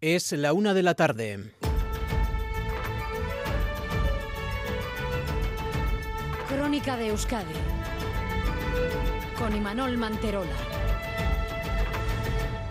Es la una de la tarde. Crónica de Euskadi con Imanol Manterola.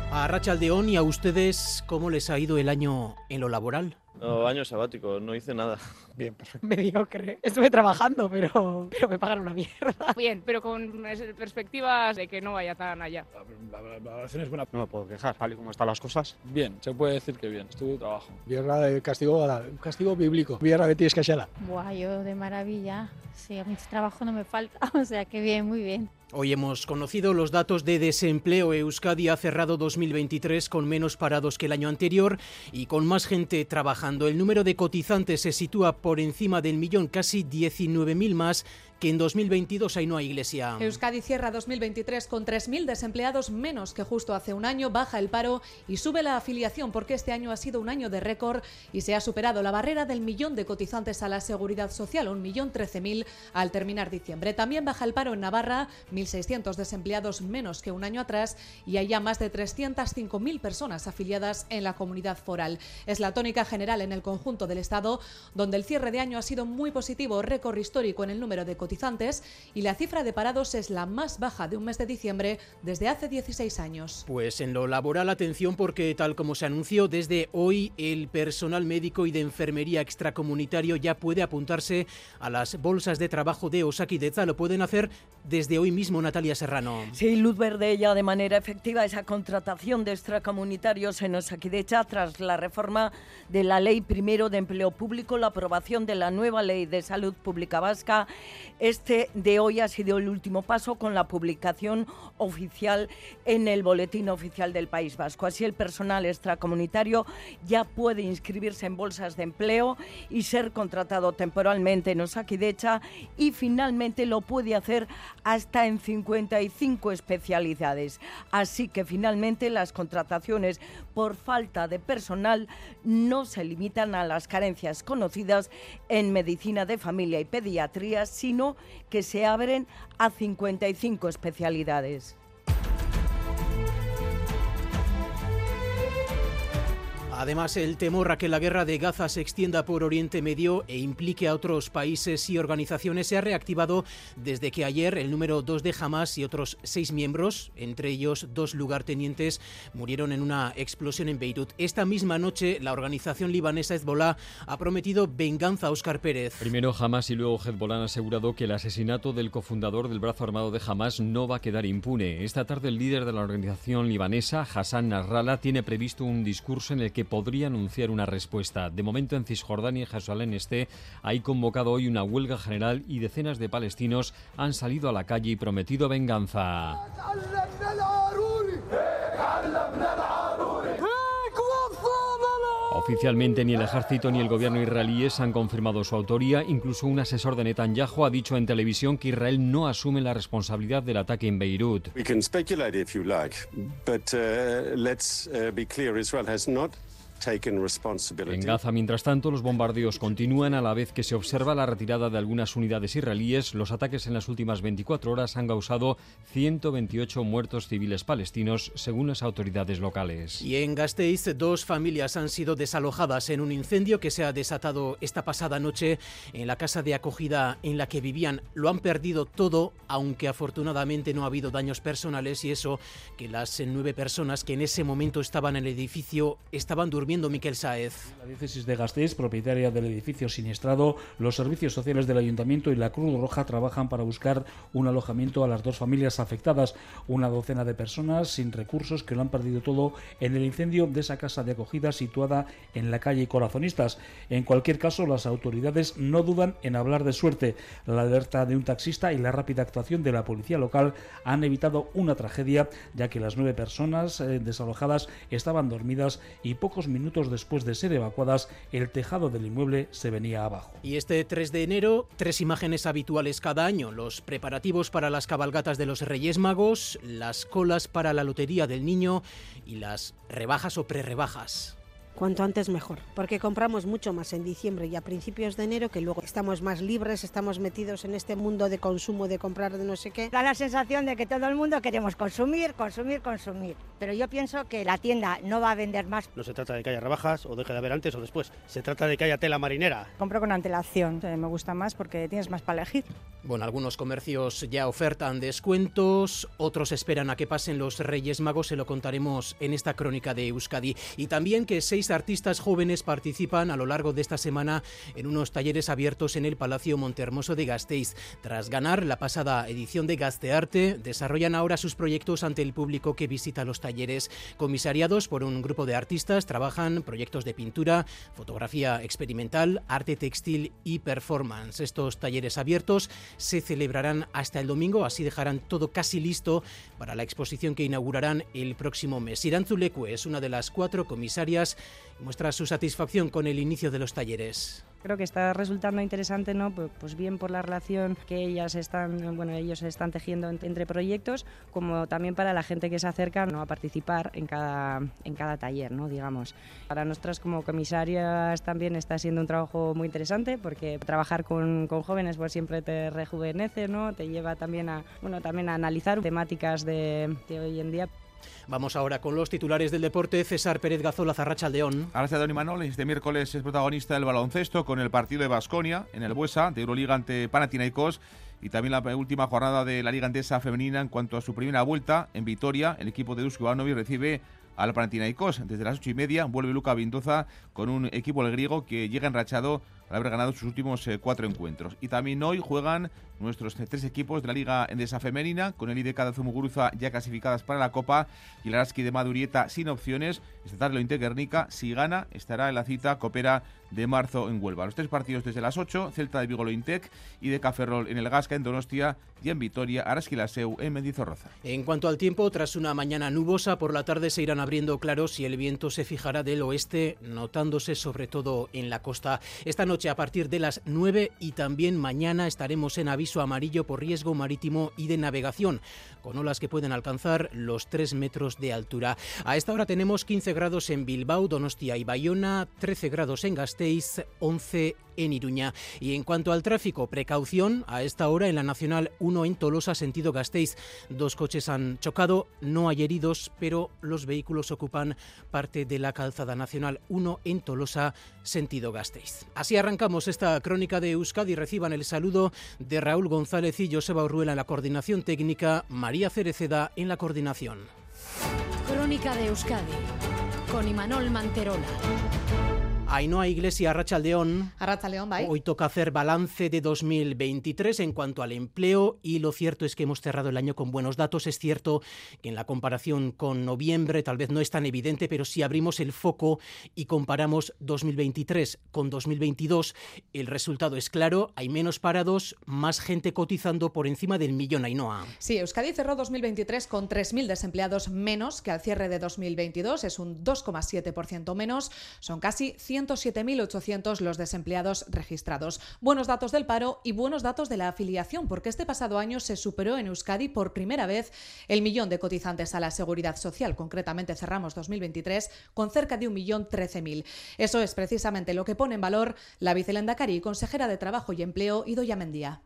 A Rachaldeón y a ustedes, ¿cómo les ha ido el año en lo laboral? No, año sabático, no hice nada. Bien, perfecto. Mediocre. Estuve trabajando, pero, pero me pagan una mierda. Bien, pero con perspectivas de que no vaya tan allá. La, la, la valoración es buena. No me puedo quejar, tal y como están las cosas. Bien, se puede decir que bien, estuve de trabajo. Guerra de castigo, un castigo bíblico. De tienes que Buah, yo de maravilla. Sí, a mi trabajo no me falta, o sea que bien, muy bien. Hoy hemos conocido los datos de desempleo. Euskadi ha cerrado 2023 con menos parados que el año anterior y con más gente trabajando. El número de cotizantes se sitúa por encima del millón, casi 19.000 más que en 2022 hay no hay iglesia. Euskadi cierra 2023 con 3.000 desempleados menos que justo hace un año, baja el paro y sube la afiliación porque este año ha sido un año de récord y se ha superado la barrera del millón de cotizantes a la seguridad social, un millón 13.000 al terminar diciembre. También baja el paro en Navarra, 1.600 desempleados menos que un año atrás y hay ya más de 305.000 personas afiliadas en la comunidad foral. Es la tónica general en el conjunto del Estado, donde el cierre de año ha sido muy positivo, récord histórico en el número de cotizantes y la cifra de parados es la más baja de un mes de diciembre desde hace 16 años. Pues en lo laboral, atención porque tal como se anunció, desde hoy el personal médico y de enfermería extracomunitario ya puede apuntarse a las bolsas de trabajo de Osakidecha. Lo pueden hacer desde hoy mismo, Natalia Serrano. Sí, luz verde ya de manera efectiva esa contratación de extracomunitarios en Osakidecha tras la reforma de la Ley Primero de Empleo Público, la aprobación de la nueva Ley de Salud Pública Vasca este de hoy ha sido el último paso con la publicación oficial en el Boletín Oficial del País Vasco. Así el personal extracomunitario ya puede inscribirse en bolsas de empleo y ser contratado temporalmente en Osakidecha y finalmente lo puede hacer hasta en 55 especialidades. Así que finalmente las contrataciones por falta de personal no se limitan a las carencias conocidas en medicina de familia y pediatría, sino que se abren a 55 especialidades. Además, el temor a que la guerra de Gaza se extienda por Oriente Medio e implique a otros países y organizaciones se ha reactivado desde que ayer el número 2 de Hamas y otros seis miembros, entre ellos dos lugartenientes, murieron en una explosión en Beirut. Esta misma noche, la organización libanesa Hezbollah ha prometido venganza a Oscar Pérez. Primero Hamas y luego Hezbollah han asegurado que el asesinato del cofundador del brazo armado de Hamas no va a quedar impune. Esta tarde, el líder de la organización libanesa, Hassan Nasrallah, tiene previsto un discurso en el que podría anunciar una respuesta. De momento en Cisjordania y Jerusalén Este hay convocado hoy una huelga general y decenas de palestinos han salido a la calle y prometido venganza. Oficialmente ni el ejército ni el gobierno israelíes han confirmado su autoría. Incluso un asesor de Netanyahu ha dicho en televisión que Israel no asume la responsabilidad del ataque en Beirut. En Gaza, mientras tanto, los bombardeos continúan a la vez que se observa la retirada de algunas unidades israelíes. Los ataques en las últimas 24 horas han causado 128 muertos civiles palestinos, según las autoridades locales. Y en Gasteiz, dos familias han sido desalojadas en un incendio que se ha desatado esta pasada noche en la casa de acogida en la que vivían. Lo han perdido todo, aunque afortunadamente no ha habido daños personales y eso que las nueve personas que en ese momento estaban en el edificio estaban durmiendo Miquel Saez. La diócesis de Gasteiz, propietaria del edificio siniestrado, los servicios sociales del ayuntamiento y la Cruz Roja trabajan para buscar un alojamiento a las dos familias afectadas. Una docena de personas sin recursos que lo han perdido todo en el incendio de esa casa de acogida situada en la calle Corazonistas. En cualquier caso, las autoridades no dudan en hablar de suerte. La alerta de un taxista y la rápida actuación de la policía local han evitado una tragedia, ya que las nueve personas eh, desalojadas estaban dormidas y pocos minutos minutos después de ser evacuadas, el tejado del inmueble se venía abajo. Y este 3 de enero, tres imágenes habituales cada año, los preparativos para las cabalgatas de los Reyes Magos, las colas para la Lotería del Niño y las rebajas o prerrebajas cuanto antes mejor, porque compramos mucho más en diciembre y a principios de enero que luego estamos más libres, estamos metidos en este mundo de consumo, de comprar de no sé qué. Da la sensación de que todo el mundo queremos consumir, consumir, consumir. pero yo pienso que la tienda no va a vender más. No se trata de que haya rebajas o deje de haber antes o después, se trata de que haya tela marinera. Compro con antelación, me gusta más porque tienes más para elegir. Bueno, algunos comercios ya ofertan descuentos, otros esperan a que pasen los Reyes Magos, se lo contaremos en esta crónica de Euskadi. Y también que seis artistas jóvenes participan a lo largo de esta semana en unos talleres abiertos en el Palacio Montehermoso de Gasteiz. Tras ganar la pasada edición de Gastearte, desarrollan ahora sus proyectos ante el público que visita los talleres. Comisariados por un grupo de artistas, trabajan proyectos de pintura, fotografía experimental, arte textil y performance. Estos talleres abiertos se celebrarán hasta el domingo, así dejarán todo casi listo para la exposición que inaugurarán el próximo mes. Irán Zulecue es una de las cuatro comisarias muestra su satisfacción con el inicio de los talleres creo que está resultando interesante, ¿no? Pues, pues, bien por la relación que ellas están, bueno, ellos están tejiendo entre proyectos, como también para la gente que se acerca ¿no? a participar en cada, en cada taller, ¿no? digamos. Para nosotras como comisarias también está siendo un trabajo muy interesante porque trabajar con, con jóvenes pues siempre te rejuvenece, ¿no? Te lleva también a, bueno, también a analizar temáticas de, de hoy en día. Vamos ahora con los titulares del deporte. César Pérez Gazola, Zarracha León. Gracias, Don Imanol. Este miércoles es protagonista del baloncesto con el partido de Basconia en el Buesa de Euroliga ante Panathinaikos y también la última jornada de la Liga Andesa Femenina en cuanto a su primera vuelta en Vitoria. El equipo de Dusko Ivanovic recibe al Panathinaikos. Desde las ocho y media vuelve Luca Vindoza con un equipo el griego que llega enrachado al haber ganado sus últimos eh, cuatro encuentros. Y también hoy juegan nuestros tres equipos de la Liga Endesa Femenina, con el IDK de Zumuguruza ya clasificadas para la Copa y el Araski de Madurieta sin opciones. Esta tarde lo Guernica, si gana, estará en la cita Copera de marzo en Huelva. Los tres partidos desde las 8, Celta de Vigo Lointec y de Caferrol en el Gasca, en Donostia y en Vitoria, Araski Laseu en Mendizorroza. En cuanto al tiempo, tras una mañana nubosa, por la tarde se irán abriendo claros y el viento se fijará del oeste, notándose sobre todo en la costa. Esta noche a partir de las 9 y también mañana estaremos en aviso amarillo por riesgo marítimo y de navegación, con olas que pueden alcanzar los 3 metros de altura. A esta hora tenemos 15 grados en Bilbao, Donostia y Bayona, 13 grados en Gasteiz, 11 en Iruña. Y en cuanto al tráfico, precaución a esta hora en la Nacional 1 en Tolosa, sentido Gasteiz. Dos coches han chocado, no hay heridos, pero los vehículos ocupan parte de la calzada Nacional 1 en Tolosa, sentido Gasteiz. Así arrancamos esta crónica de Euskadi. Reciban el saludo de Raúl González y Joseba Urruela en la coordinación técnica, María Cereceda en la coordinación. Crónica de Euskadi con Imanol Manterola. Ainhoa Iglesia Arrachaldeón. Arrachaldeón, bye. Hoy toca hacer balance de 2023 en cuanto al empleo y lo cierto es que hemos cerrado el año con buenos datos. Es cierto que en la comparación con noviembre tal vez no es tan evidente, pero si abrimos el foco y comparamos 2023 con 2022, el resultado es claro. Hay menos parados, más gente cotizando por encima del millón Ainhoa. Sí, Euskadi cerró 2023 con 3.000 desempleados menos que al cierre de 2022. Es un 2,7% menos. Son casi 100 107.800 los desempleados registrados. Buenos datos del paro y buenos datos de la afiliación, porque este pasado año se superó en Euskadi por primera vez el millón de cotizantes a la seguridad social. Concretamente cerramos 2023 con cerca de un millón mil. Eso es precisamente lo que pone en valor la vicelendacari, consejera de Trabajo y Empleo, Idoya Mendía.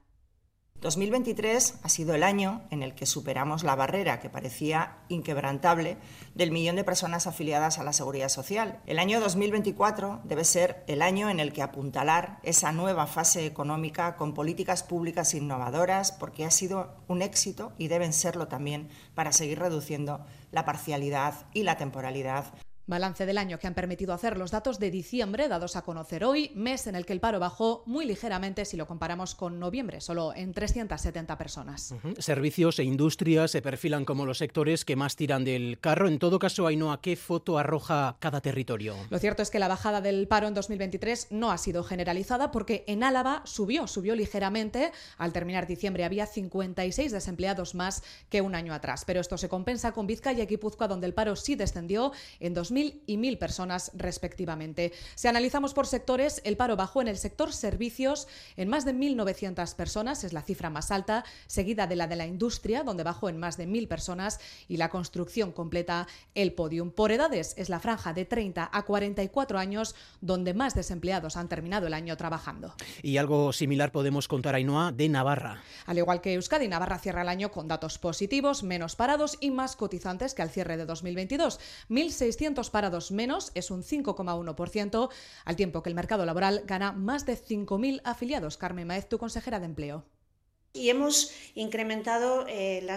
2023 ha sido el año en el que superamos la barrera que parecía inquebrantable del millón de personas afiliadas a la Seguridad Social. El año 2024 debe ser el año en el que apuntalar esa nueva fase económica con políticas públicas innovadoras, porque ha sido un éxito y deben serlo también para seguir reduciendo la parcialidad y la temporalidad Balance del año que han permitido hacer los datos de diciembre dados a conocer hoy, mes en el que el paro bajó muy ligeramente si lo comparamos con noviembre, solo en 370 personas. Servicios e industrias se perfilan como los sectores que más tiran del carro. En todo caso, Ainhoa, ¿qué foto arroja cada territorio? Lo cierto es que la bajada del paro en 2023 no ha sido generalizada porque en Álava subió, subió ligeramente. Al terminar diciembre había 56 desempleados más que un año atrás. Pero esto se compensa con Vizcaya y Guipúzcoa, donde el paro sí descendió en 2023 4.000 y 1.000 personas respectivamente. Si analizamos por sectores, el paro bajó en el sector servicios en más de 1.900 personas, es la cifra más alta, seguida de la de la industria, donde bajó en más de 1.000 personas, y la construcción completa el podium. Por edades, es la franja de 30 a 44 años, donde más desempleados han terminado el año trabajando. Y algo similar podemos contar, Ainhoa, de Navarra. Al igual que Euskadi, Navarra cierra el año con datos positivos, menos parados y más cotizantes que al cierre de 2022. 1.600 parados menos es un 5,1%, al tiempo que el mercado laboral gana más de 5.000 afiliados. Carmen Maez, tu consejera de empleo. Y hemos incrementado eh, la,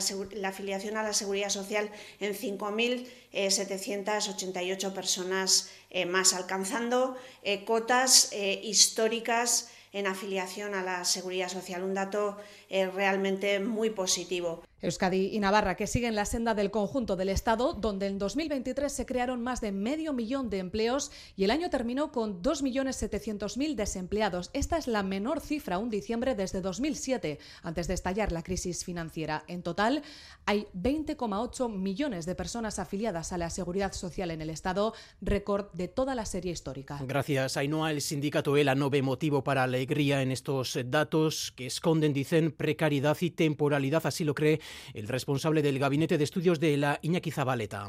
afiliación a la seguridad social en 5.788 personas eh, más, alcanzando eh, cotas históricas en afiliación a la seguridad social. Un dato realmente muy positivo. Euskadi y Navarra, que siguen la senda del conjunto del Estado, donde en 2023 se crearon más de medio millón de empleos y el año terminó con 2.700.000 desempleados. Esta es la menor cifra un diciembre desde 2007, antes de estallar la crisis financiera. En total, hay 20,8 millones de personas afiliadas a la seguridad social en el Estado, récord de toda la serie histórica. Gracias, Ainhoa. El sindicato ELA no ve motivo para alegría en estos datos que esconden, dicen, precariedad y temporalidad. Así lo cree el responsable del Gabinete de Estudios de la Iñaki Zabaleta.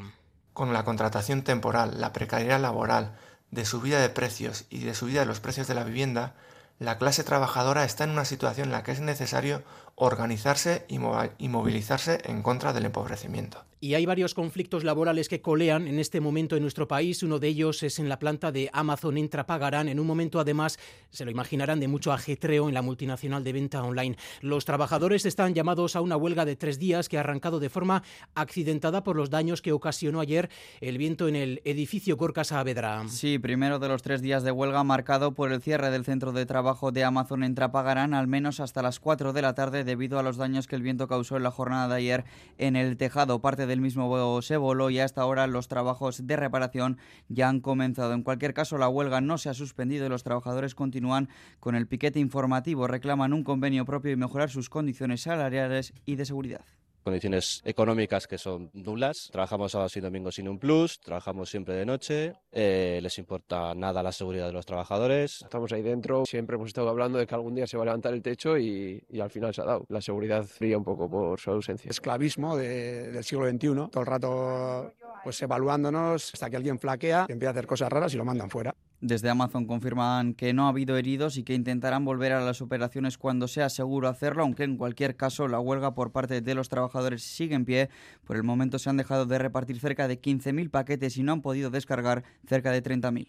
Con la contratación temporal, la precariedad laboral, de subida de precios y de subida de los precios de la vivienda, la clase trabajadora está en una situación en la que es necesario organizarse y movilizarse en contra del empobrecimiento. Y hay varios conflictos laborales que colean en este momento en nuestro país. Uno de ellos es en la planta de Amazon en Trapagarán. En un momento, además, se lo imaginarán, de mucho ajetreo en la multinacional de venta online. Los trabajadores están llamados a una huelga de tres días que ha arrancado de forma accidentada por los daños que ocasionó ayer el viento en el edificio Gorka Saavedra. Sí, primero de los tres días de huelga marcado por el cierre del centro de trabajo de Amazon en Trapagarán, al menos hasta las 4 de la tarde, debido a los daños que el viento causó en la jornada de ayer en el tejado. Parte del mismo se voló y hasta ahora los trabajos de reparación ya han comenzado. En cualquier caso, la huelga no se ha suspendido y los trabajadores continúan con el piquete informativo. Reclaman un convenio propio y mejorar sus condiciones salariales y de seguridad condiciones económicas que son nulas. Trabajamos sábados y domingos sin un plus, trabajamos siempre de noche, eh, les importa nada la seguridad de los trabajadores. Estamos ahí dentro, siempre hemos estado hablando de que algún día se va a levantar el techo y, y al final se ha dado. La seguridad fría un poco por su ausencia. Esclavismo de, del siglo XXI, todo el rato pues evaluándonos hasta que alguien flaquea, empieza a hacer cosas raras y lo mandan fuera. Desde Amazon confirman que no ha habido heridos y que intentarán volver a las operaciones cuando sea seguro hacerlo, aunque en cualquier caso la huelga por parte de los trabajadores sigue en pie. Por el momento se han dejado de repartir cerca de 15.000 paquetes y no han podido descargar cerca de 30.000.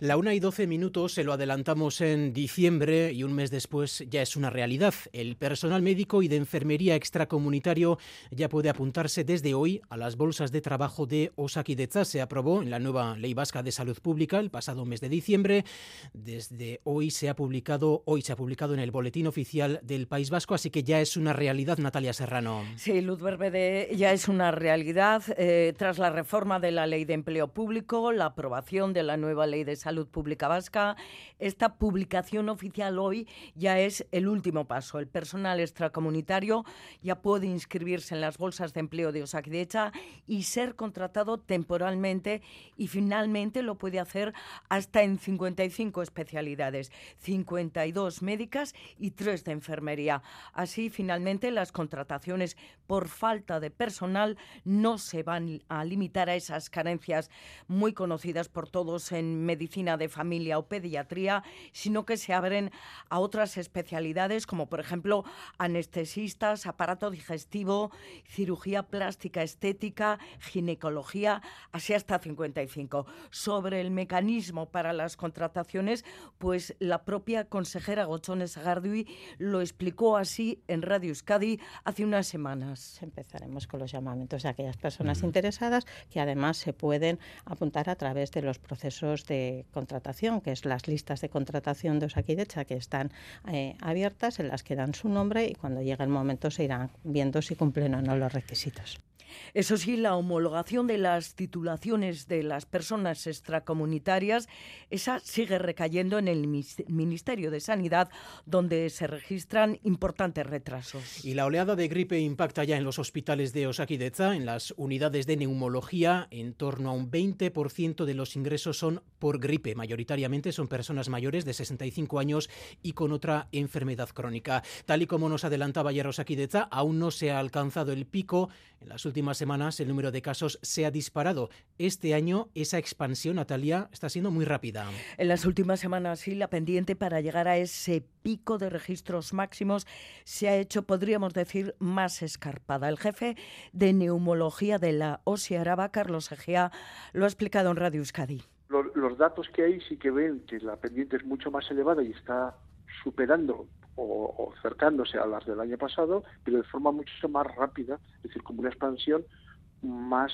La una y 12 minutos se lo adelantamos en diciembre y un mes después ya es una realidad. El personal médico y de enfermería extracomunitario ya puede apuntarse desde hoy a las bolsas de trabajo de Osakidecha. Se aprobó en la nueva Ley Vasca de Salud Pública el pasado mes de diciembre. Desde hoy se ha publicado, hoy se ha publicado en el Boletín Oficial del País Vasco, así que ya es una realidad, Natalia Serrano. Sí, Luz Berbede ya es una realidad eh, tras la reforma de la Ley de Empleo Público, la aprobación de la nueva Ley de Salud Pública Vasca. Esta publicación oficial hoy ya es el último paso. El personal extracomunitario ya puede inscribirse en las bolsas de empleo de Osakidecha y ser contratado temporalmente y finalmente lo puede hacer hasta en 55 especialidades, 52 médicas y 3 de enfermería. Así, finalmente, las contrataciones por falta de personal no se van a limitar a esas carencias muy conocidas por todos en medicina de familia o pediatría, sino que se abren a otras especialidades como, por ejemplo, anestesistas, aparato digestivo, cirugía plástica estética, ginecología, así hasta 55. Sobre el mecanismo para las contrataciones, pues la propia consejera Gochones Agardui lo explicó así en Radio Euskadi hace unas semanas. Empezaremos con los llamamientos de aquellas personas interesadas que además se pueden apuntar a través de los procesos de contratación, que es las listas de contratación de Osakidecha que están eh, abiertas, en las que dan su nombre y cuando llegue el momento se irán viendo si cumplen o no los requisitos. Eso sí, la homologación de las titulaciones de las personas extracomunitarias, esa sigue recayendo en el Ministerio de Sanidad, donde se registran importantes retrasos. Y la oleada de gripe impacta ya en los hospitales de Osakidecha, en las unidades de neumología, en torno a un 20% de los ingresos son por gripe. Mayoritariamente son personas mayores de 65 años y con otra enfermedad crónica. Tal y como nos adelantaba ayer Osakidecha, aún no se ha alcanzado el pico. En las últimas semanas el número de casos se ha disparado. Este año esa expansión, Natalia, está siendo muy rápida. En las últimas semanas sí, la pendiente para llegar a ese pico de registros máximos se ha hecho, podríamos decir, más escarpada. El jefe de neumología de la OSI Araba, Carlos Egea, lo ha explicado en Radio Euskadi. Los, los datos que hay sí que ven que la pendiente es mucho más elevada y está superando o, o, cercándose a las del año pasado, pero de forma mucho más rápida, es decir, como una expansión más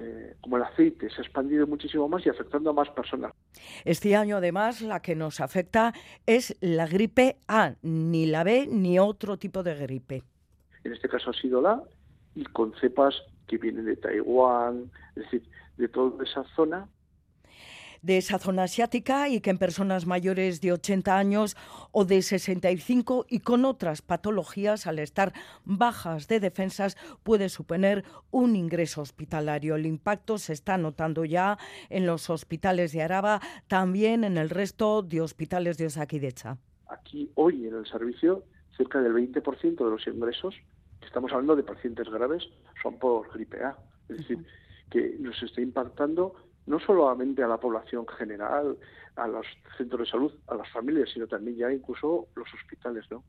eh, como el aceite, se ha expandido muchísimo más y afectando a más personas. Este año, además, la que nos afecta es la gripe A, ni la B ni otro tipo de gripe. En este caso ha sido la y con cepas que vienen de Taiwán, es decir, de toda esa zona de esa zona asiática y que en personas mayores de 80 años o de 65 y con otras patologías, al estar bajas de defensas, puede suponer un ingreso hospitalario. El impacto se está notando ya en los hospitales de Araba, también en el resto de hospitales de Osakidecha. Aquí, hoy, en el servicio, cerca del 20% de los ingresos, estamos hablando de pacientes graves, son por gripe A. Es decir, que nos está impactando no solamente a la población general, a los centros de salud, a las familias, sino también ya incluso los hospitales, ¿no?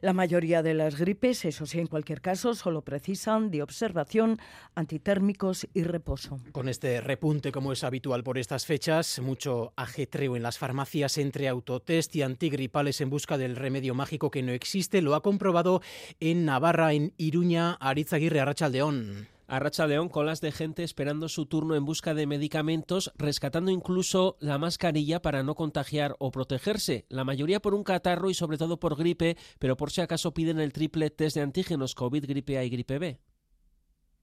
La mayoría de las gripes, eso sí, en cualquier caso, solo precisan de observación, antitérmicos y reposo. Con este repunte, como es habitual por estas fechas, mucho ajetreo en las farmacias entre autotest y antigripales en busca del remedio mágico que no existe, lo ha comprobado en Navarra, en Iruña, Aritzaguirre, Arrachaldeón a Racha León colas de gente esperando su turno en busca de medicamentos, rescatando incluso la mascarilla para no contagiar o protegerse, la mayoría por un catarro y sobre todo por gripe, pero por si acaso piden el triple test de antígenos COVID, gripe A y gripe B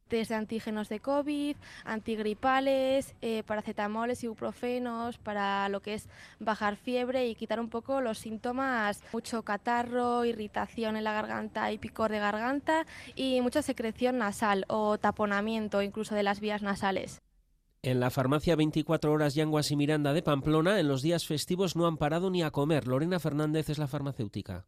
test de antígenos de COVID, antigripales, eh, paracetamoles, ibuprofenos, para lo que es bajar fiebre y quitar un poco los síntomas, mucho catarro, irritación en la garganta y picor de garganta y mucha secreción nasal o taponamiento incluso de las vías nasales. En la farmacia 24 horas Yanguas y Miranda de Pamplona, en los días festivos no han parado ni a comer. Lorena Fernández es la farmacéutica.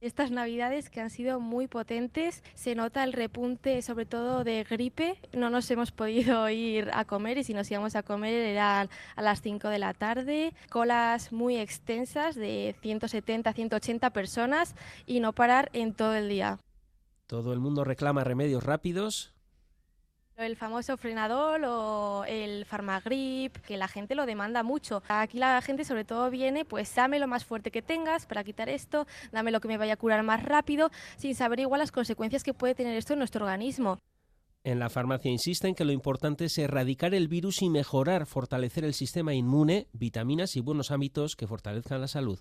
Estas navidades que han sido muy potentes, se nota el repunte sobre todo de gripe. No nos hemos podido ir a comer y si nos íbamos a comer era a las 5 de la tarde. Colas muy extensas de 170, 180 personas y no parar en todo el día. Todo el mundo reclama remedios rápidos, el famoso frenador o el farmagrip, que la gente lo demanda mucho. Aquí la gente sobre todo viene, pues dame lo más fuerte que tengas para quitar esto, dame lo que me vaya a curar más rápido, sin saber igual las consecuencias que puede tener esto en nuestro organismo. En la farmacia insisten que lo importante es erradicar el virus y mejorar, fortalecer el sistema inmune, vitaminas y buenos hábitos que fortalezcan la salud.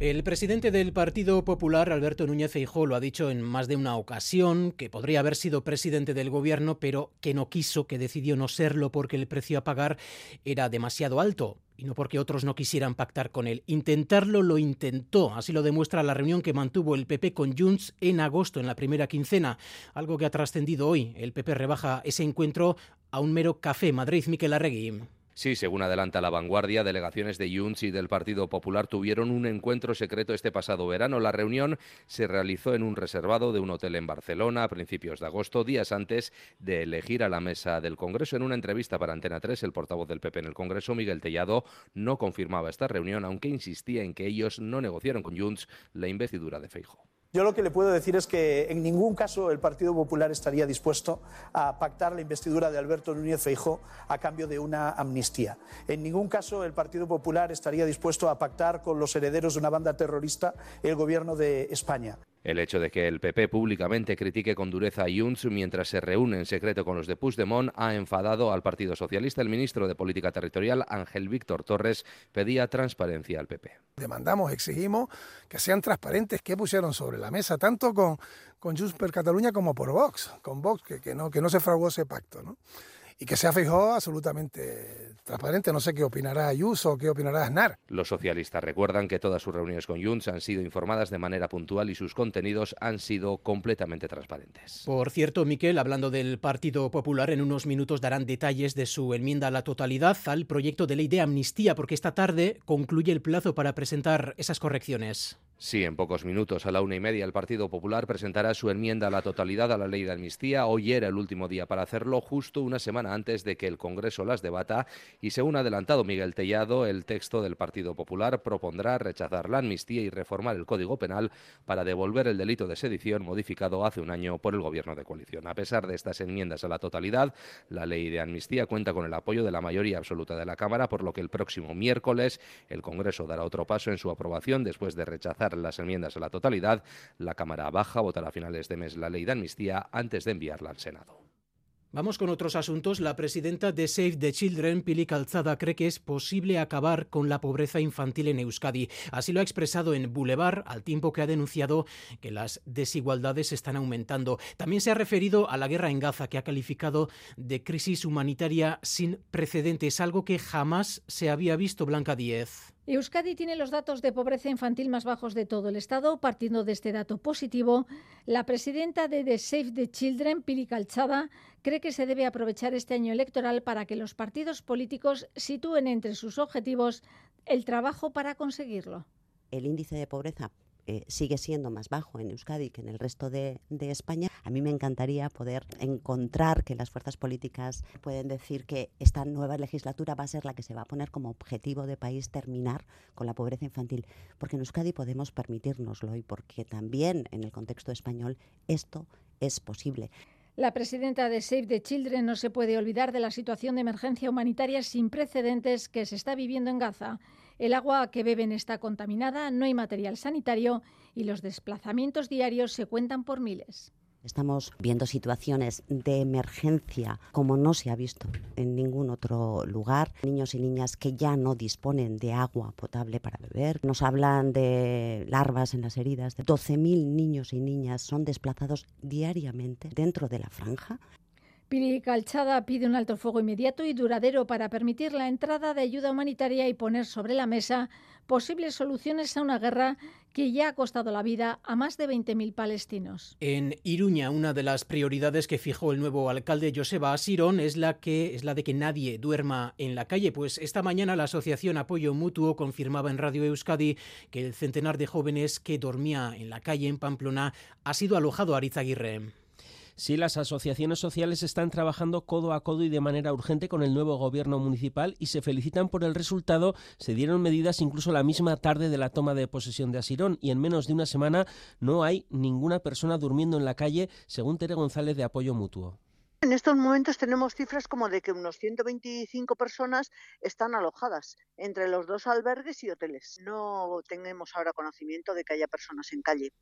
El presidente del Partido Popular, Alberto Núñez Feijóo, lo ha dicho en más de una ocasión, que podría haber sido presidente del gobierno, pero que no quiso, que decidió no serlo porque el precio a pagar era demasiado alto y no porque otros no quisieran pactar con él. Intentarlo lo intentó, así lo demuestra la reunión que mantuvo el PP con Junts en agosto, en la primera quincena, algo que ha trascendido hoy. El PP rebaja ese encuentro a un mero café. Madrid, Miquel Arregui. Sí, según adelanta la vanguardia, delegaciones de Junts y del Partido Popular tuvieron un encuentro secreto este pasado verano. La reunión se realizó en un reservado de un hotel en Barcelona a principios de agosto, días antes de elegir a la mesa del Congreso. En una entrevista para Antena 3, el portavoz del PP en el Congreso, Miguel Tellado, no confirmaba esta reunión, aunque insistía en que ellos no negociaron con Junts la investidura de Feijóo. Yo lo que le puedo decir es que en ningún caso el Partido Popular estaría dispuesto a pactar la investidura de Alberto Núñez Feijó a cambio de una amnistía. En ningún caso el Partido Popular estaría dispuesto a pactar con los herederos de una banda terrorista el gobierno de España. El hecho de que el PP públicamente critique con dureza a Junts mientras se reúne en secreto con los de Puigdemont ha enfadado al Partido Socialista. El ministro de Política Territorial, Ángel Víctor Torres, pedía transparencia al PP. Demandamos, exigimos que sean transparentes qué pusieron sobre la mesa, tanto con, con Junts per Cataluña como por Vox, con Vox, que, que, no, que no se fraguó ese pacto. ¿no? Y que sea fijó absolutamente transparente. No sé qué opinará Ayuso o qué opinará Aznar. Los socialistas recuerdan que todas sus reuniones con Junts han sido informadas de manera puntual y sus contenidos han sido completamente transparentes. Por cierto, Miquel, hablando del Partido Popular, en unos minutos darán detalles de su enmienda a la totalidad al proyecto de ley de amnistía, porque esta tarde concluye el plazo para presentar esas correcciones. Sí, en pocos minutos, a la una y media, el Partido Popular presentará su enmienda a la totalidad a la ley de amnistía. Hoy era el último día para hacerlo, justo una semana antes de que el Congreso las debata. Y según ha adelantado Miguel Tellado, el texto del Partido Popular propondrá rechazar la amnistía y reformar el Código Penal para devolver el delito de sedición modificado hace un año por el Gobierno de coalición. A pesar de estas enmiendas a la totalidad, la ley de amnistía cuenta con el apoyo de la mayoría absoluta de la Cámara, por lo que el próximo miércoles el Congreso dará otro paso en su aprobación después de rechazar las enmiendas a la totalidad, la Cámara Baja votará a finales de mes la ley de amnistía antes de enviarla al Senado. Vamos con otros asuntos. La presidenta de Save the Children, Pili Calzada, cree que es posible acabar con la pobreza infantil en Euskadi. Así lo ha expresado en Boulevard, al tiempo que ha denunciado que las desigualdades están aumentando. También se ha referido a la guerra en Gaza, que ha calificado de crisis humanitaria sin precedentes, algo que jamás se había visto, Blanca Díez. Euskadi tiene los datos de pobreza infantil más bajos de todo el Estado. Partiendo de este dato positivo, la presidenta de The Save the Children, Pili Calzada, cree que se debe aprovechar este año electoral para que los partidos políticos sitúen entre sus objetivos el trabajo para conseguirlo. El índice de pobreza eh, sigue siendo más bajo en Euskadi que en el resto de, España, a mí me encantaría poder encontrar que las fuerzas políticas pueden decir que esta nueva legislatura va a ser la que se va a poner como objetivo de país terminar con la pobreza infantil, porque en Euskadi podemos permitirnoslo y porque también en el contexto español esto es posible. La presidenta de Save the Children no se puede olvidar de la situación de emergencia humanitaria sin precedentes que se está viviendo en Gaza. El agua que beben está contaminada, no hay material sanitario y los desplazamientos diarios se cuentan por miles. Estamos viendo situaciones de emergencia como no se ha visto en ningún otro lugar. Niños y niñas que ya no disponen de agua potable para beber. Nos hablan de larvas en las heridas. 12.000 niños y niñas son desplazados diariamente dentro de la franja. Piri Calchada pide un alto fuego inmediato y duradero para permitir la entrada de ayuda humanitaria y poner sobre la mesa posibles soluciones a una guerra que ya ha costado la vida a más de 20.000 palestinos. En Iruña, una de las prioridades que fijó el nuevo alcalde Joseba Asirón es la que es la de que nadie duerma en la calle, pues esta mañana la asociación Apoyo Mutuo confirmaba en Radio Euskadi que el centenar de jóvenes que dormía en la calle en Pamplona ha sido alojado a Arizaguirre. Sí, las asociaciones sociales están trabajando codo a codo y de manera urgente con el nuevo gobierno municipal y se felicitan por el resultado. Se dieron medidas incluso la misma tarde de la toma de posesión de Asirón y en menos de una semana no hay ninguna persona durmiendo en la calle, según Tere González de Apoyo Mutuo. En estos momentos tenemos cifras como de que unos 125 personas están alojadas entre los dos albergues y hoteles. No tenemos ahora conocimiento de que haya personas en calle.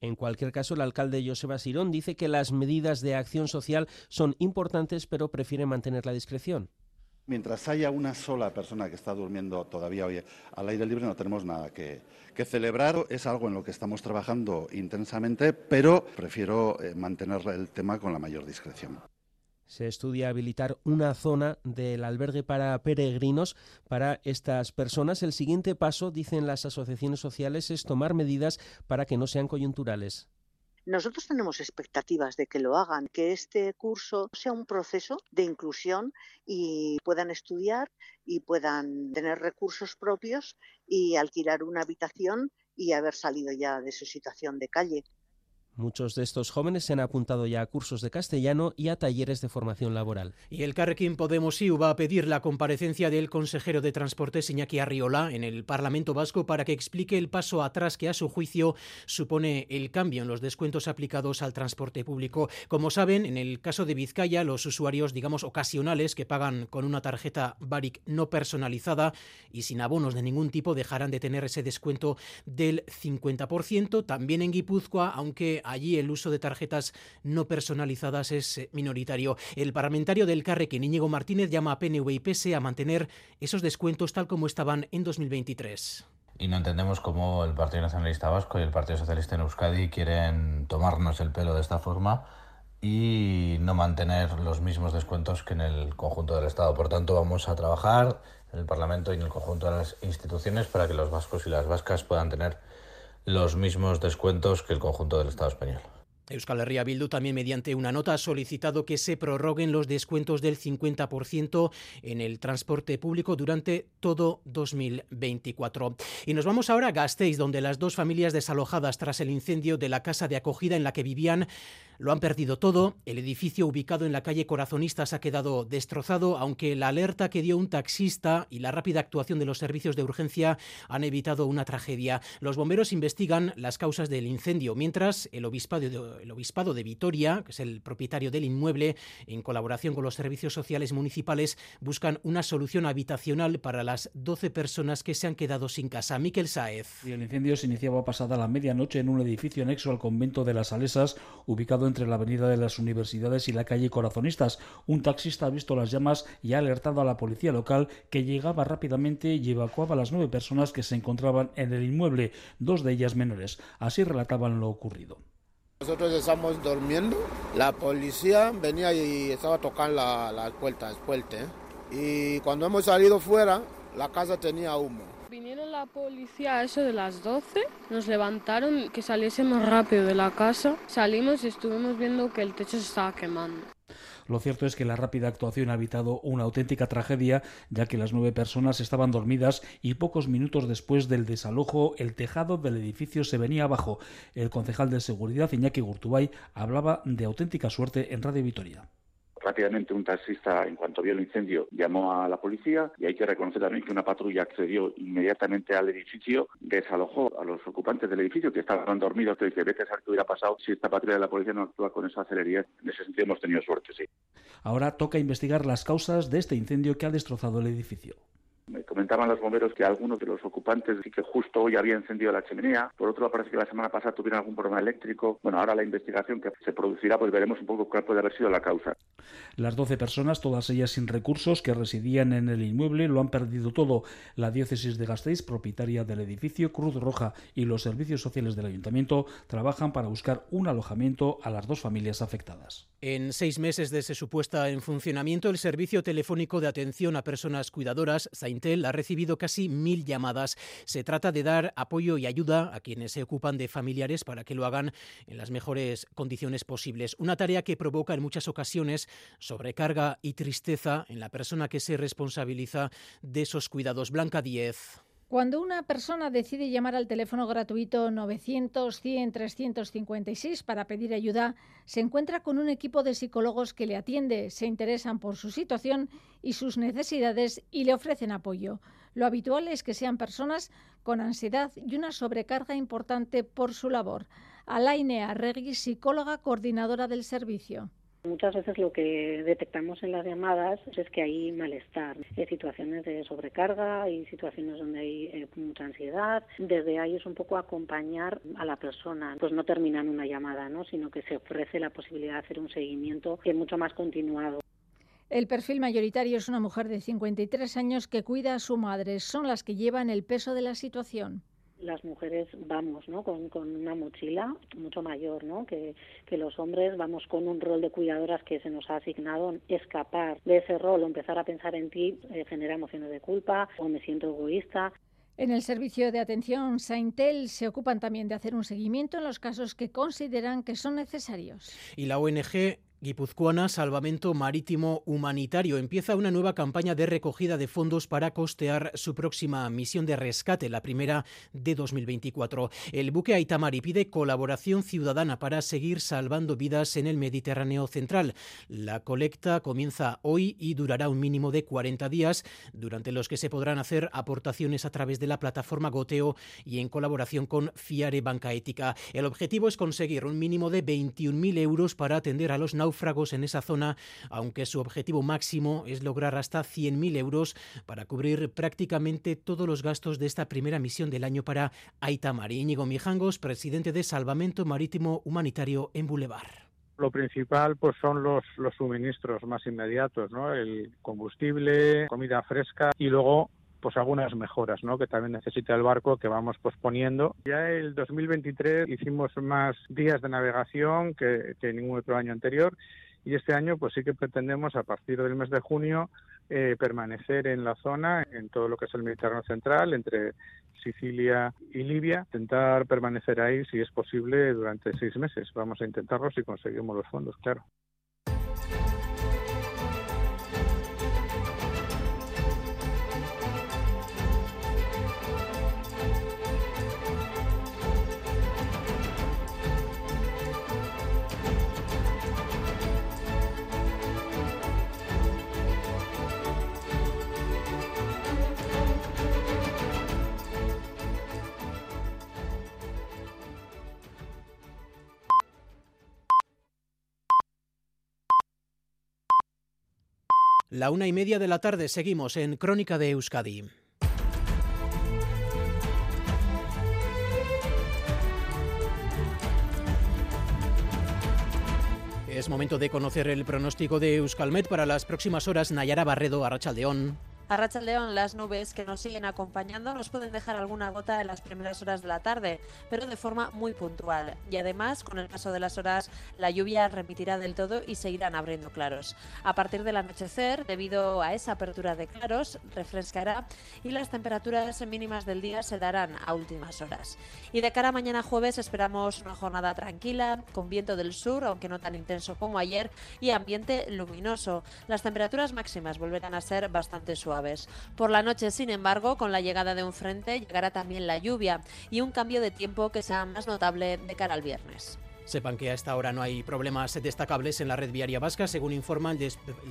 En cualquier caso, el alcalde Joseba Sirón dice que las medidas de acción social son importantes, pero prefiere mantener la discreción. Mientras haya una sola persona que está durmiendo todavía hoy al aire libre, no tenemos nada que, celebrar. Es algo en lo que estamos trabajando intensamente, pero prefiero eh, mantener el tema con la mayor discreción se estudia habilitar una zona del albergue para peregrinos para estas personas. El siguiente paso, dicen las asociaciones sociales, es tomar medidas para que no sean coyunturales. Nosotros tenemos expectativas de que lo hagan, que este curso sea un proceso de inclusión y puedan estudiar y puedan tener recursos propios y alquilar una habitación y haber salido ya de su situación de calle. Muchos de estos jóvenes se han apuntado ya a cursos de castellano y a talleres de formación laboral. Y el Carrequín Podemos IU va a pedir la comparecencia del consejero de Transportes Iñaki Arriola en el Parlamento Vasco para que explique el paso atrás que a su juicio supone el cambio en los descuentos aplicados al transporte público. Como saben, en el caso de Vizcaya, los usuarios, digamos, ocasionales que pagan con una tarjeta Baric no personalizada y sin abonos de ningún tipo dejarán de tener ese descuento del 50%. También en Guipúzcoa, aunque allí el uso de tarjetas no personalizadas es eh, minoritario. El parlamentario del Carrequín, Íñigo Martínez, llama a PNV y PS a mantener esos descuentos tal como estaban en 2023 y no entendemos cómo el Partido Nacionalista Vasco y el Partido Socialista en Euskadi quieren tomarnos el pelo de esta forma y no mantener los mismos descuentos que en el conjunto del Estado. Por tanto, vamos a trabajar en el Parlamento y en el conjunto de las instituciones para que los vascos y las vascas puedan tener los mismos descuentos que el conjunto del Estado español. Euskal Herria Bildu también mediante una nota ha solicitado que se prorroguen los descuentos del 50% en el transporte público durante todo 2024. Y nos vamos ahora a Gasteiz, donde las dos familias desalojadas tras el incendio de la casa de acogida en la que vivían lo han perdido todo. El edificio ubicado en la calle Corazonistas ha quedado destrozado, aunque la alerta que dio un taxista y la rápida actuación de los servicios de urgencia han evitado una tragedia. Los bomberos investigan las causas del incendio, mientras el obispado de, el obispado de Vitoria, que es el propietario del inmueble, en colaboración con los servicios sociales municipales, buscan una solución habitacional para las 12 personas que se han quedado sin casa. Miquel Saez. El incendio se iniciaba pasada la medianoche en un edificio anexo al convento de las Salesas, ubicado entre la Avenida de las Universidades y la calle Corazonistas. Un taxista ha visto las llamas y ha alertado a la policía local que llegaba rápidamente y evacuaba a las nueve personas que se encontraban en el inmueble, dos de ellas menores. Así relataban lo ocurrido. Nosotros estamos durmiendo, la policía venía y estaba tocando las puertas, puertas, y cuando hemos salido fuera, la casa tenía humo. Vinieron la policía a eso de las 12, nos levantaron que saliésemos rápido de la casa, salimos y estuvimos viendo que el techo se estaba quemando. Lo cierto es que la rápida actuación ha evitado una auténtica tragedia, ya que las nueve personas estaban dormidas y pocos minutos después del desalojo el tejado del edificio se venía abajo. El concejal de seguridad, Iñaki Gurtubay, hablaba de auténtica suerte en Radio Vitoria. Rápidamente un taxista, en cuanto vio el incendio, llamó a la policía y hay que reconocer también que una patrulla accedió inmediatamente al edificio, desalojó a los ocupantes del edificio que estaban dormidos, que dice, vete a saber qué hubiera pasado si esta patrulla de la policía no actúa con esa celeridad. En ese sentido hemos tenido suerte, sí. Ahora toca investigar las causas de este incendio que ha destrozado el edificio. Me comentaban los bomberos que algunos de los ocupantes sí que justo hoy había encendido la chimenea. Por otro lado, parece que la semana pasada tuvieron algún problema eléctrico. Bueno, ahora la investigación que se producirá, pues veremos un poco cuál puede haber sido la causa. Las 12 personas, todas ellas sin recursos, que residían en el inmueble, lo han perdido todo. La diócesis de Gasteiz, propietaria del edificio, Cruz Roja y los servicios sociales del ayuntamiento trabajan para buscar un alojamiento a las dos familias afectadas. En seis meses desde su puesta en funcionamiento, el servicio telefónico de atención a personas cuidadoras, Saintel, ha recibido casi mil llamadas. Se trata de dar apoyo y ayuda a quienes se ocupan de familiares para que lo hagan en las mejores condiciones posibles. Una tarea que provoca en muchas ocasiones sobrecarga y tristeza en la persona que se responsabiliza de esos cuidados. Blanca 10. Cuando una persona decide llamar al teléfono gratuito 900-100-356 para pedir ayuda, se encuentra con un equipo de psicólogos que le atiende, se interesan por su situación y sus necesidades y le ofrecen apoyo. Lo habitual es que sean personas con ansiedad y una sobrecarga importante por su labor. Alaine Arregui, psicóloga coordinadora del servicio. Muchas veces lo que detectamos en las llamadas es que hay malestar, hay situaciones de sobrecarga y situaciones donde hay eh, mucha ansiedad. Desde ahí es un poco acompañar a la persona, pues no terminan una llamada, ¿no? sino que se ofrece la posibilidad de hacer un seguimiento que es mucho más continuado. El perfil mayoritario es una mujer de 53 años que cuida a su madre. Son las que llevan el peso de la situación las mujeres vamos ¿no? con, una mochila mucho mayor ¿no? que, los hombres, vamos con un rol de cuidadoras que se nos ha asignado. Escapar de ese rol o empezar a pensar en ti eh, genera emociones de culpa o me siento egoísta. En el servicio de atención Saintel se ocupan también de hacer un seguimiento en los casos que consideran que son necesarios. Y la ONG Guipuzcoana Salvamento Marítimo Humanitario empieza una nueva campaña de recogida de fondos para costear su próxima misión de rescate, la primera de 2024. El buque Aitamari pide colaboración ciudadana para seguir salvando vidas en el Mediterráneo central. La colecta comienza hoy y durará un mínimo de 40 días, durante los que se podrán hacer aportaciones a través de la plataforma Goteo y en colaboración con Fiare Banca Ética. El objetivo es conseguir un mínimo de 21.000 euros para atender a los náufragos náufragos en esa zona, aunque su objetivo máximo es lograr hasta 100.000 euros para cubrir prácticamente todos los gastos de esta primera misión del año para Aitamar. Íñigo Mijangos, presidente de Salvamento Marítimo Humanitario en Boulevard. Lo principal pues son los, los suministros más inmediatos, ¿no? El combustible, comida fresca y luego pues algunas mejoras ¿no? que también necesita el barco que vamos posponiendo. Ya el 2023 hicimos más días de navegación que, que ningún otro año anterior y este año pues sí que pretendemos a partir del mes de junio eh, permanecer en la zona, en todo lo que es el Mediterráneo central, entre Sicilia y Libia, intentar permanecer ahí si es posible durante seis meses. Vamos a intentarlo si conseguimos los fondos, claro. La una y media de la tarde seguimos en Crónica de Euskadi. Es momento de conocer el pronóstico de Euskalmet para las próximas horas. Nayara Barredo, Arrachaldeón. A Racha León, las nubes que nos siguen acompañando nos pueden dejar alguna gota en las primeras horas de la tarde, pero de forma muy puntual. Y además, con el paso de las horas, la lluvia remitirá del todo y seguirán abriendo claros. A partir del anochecer, debido a esa apertura de claros, refrescará y las temperaturas mínimas del día se darán a últimas horas. Y de cara a mañana jueves esperamos una jornada tranquila, con viento del sur, aunque no tan intenso como ayer, y ambiente luminoso. Las temperaturas máximas volverán a ser bastante suaves. Por la noche, sin embargo, con la llegada de un frente llegará también la lluvia y un cambio de tiempo que sea más notable de cara al viernes. Sepan que a esta hora no hay problemas destacables en la red viaria vasca, según informa el,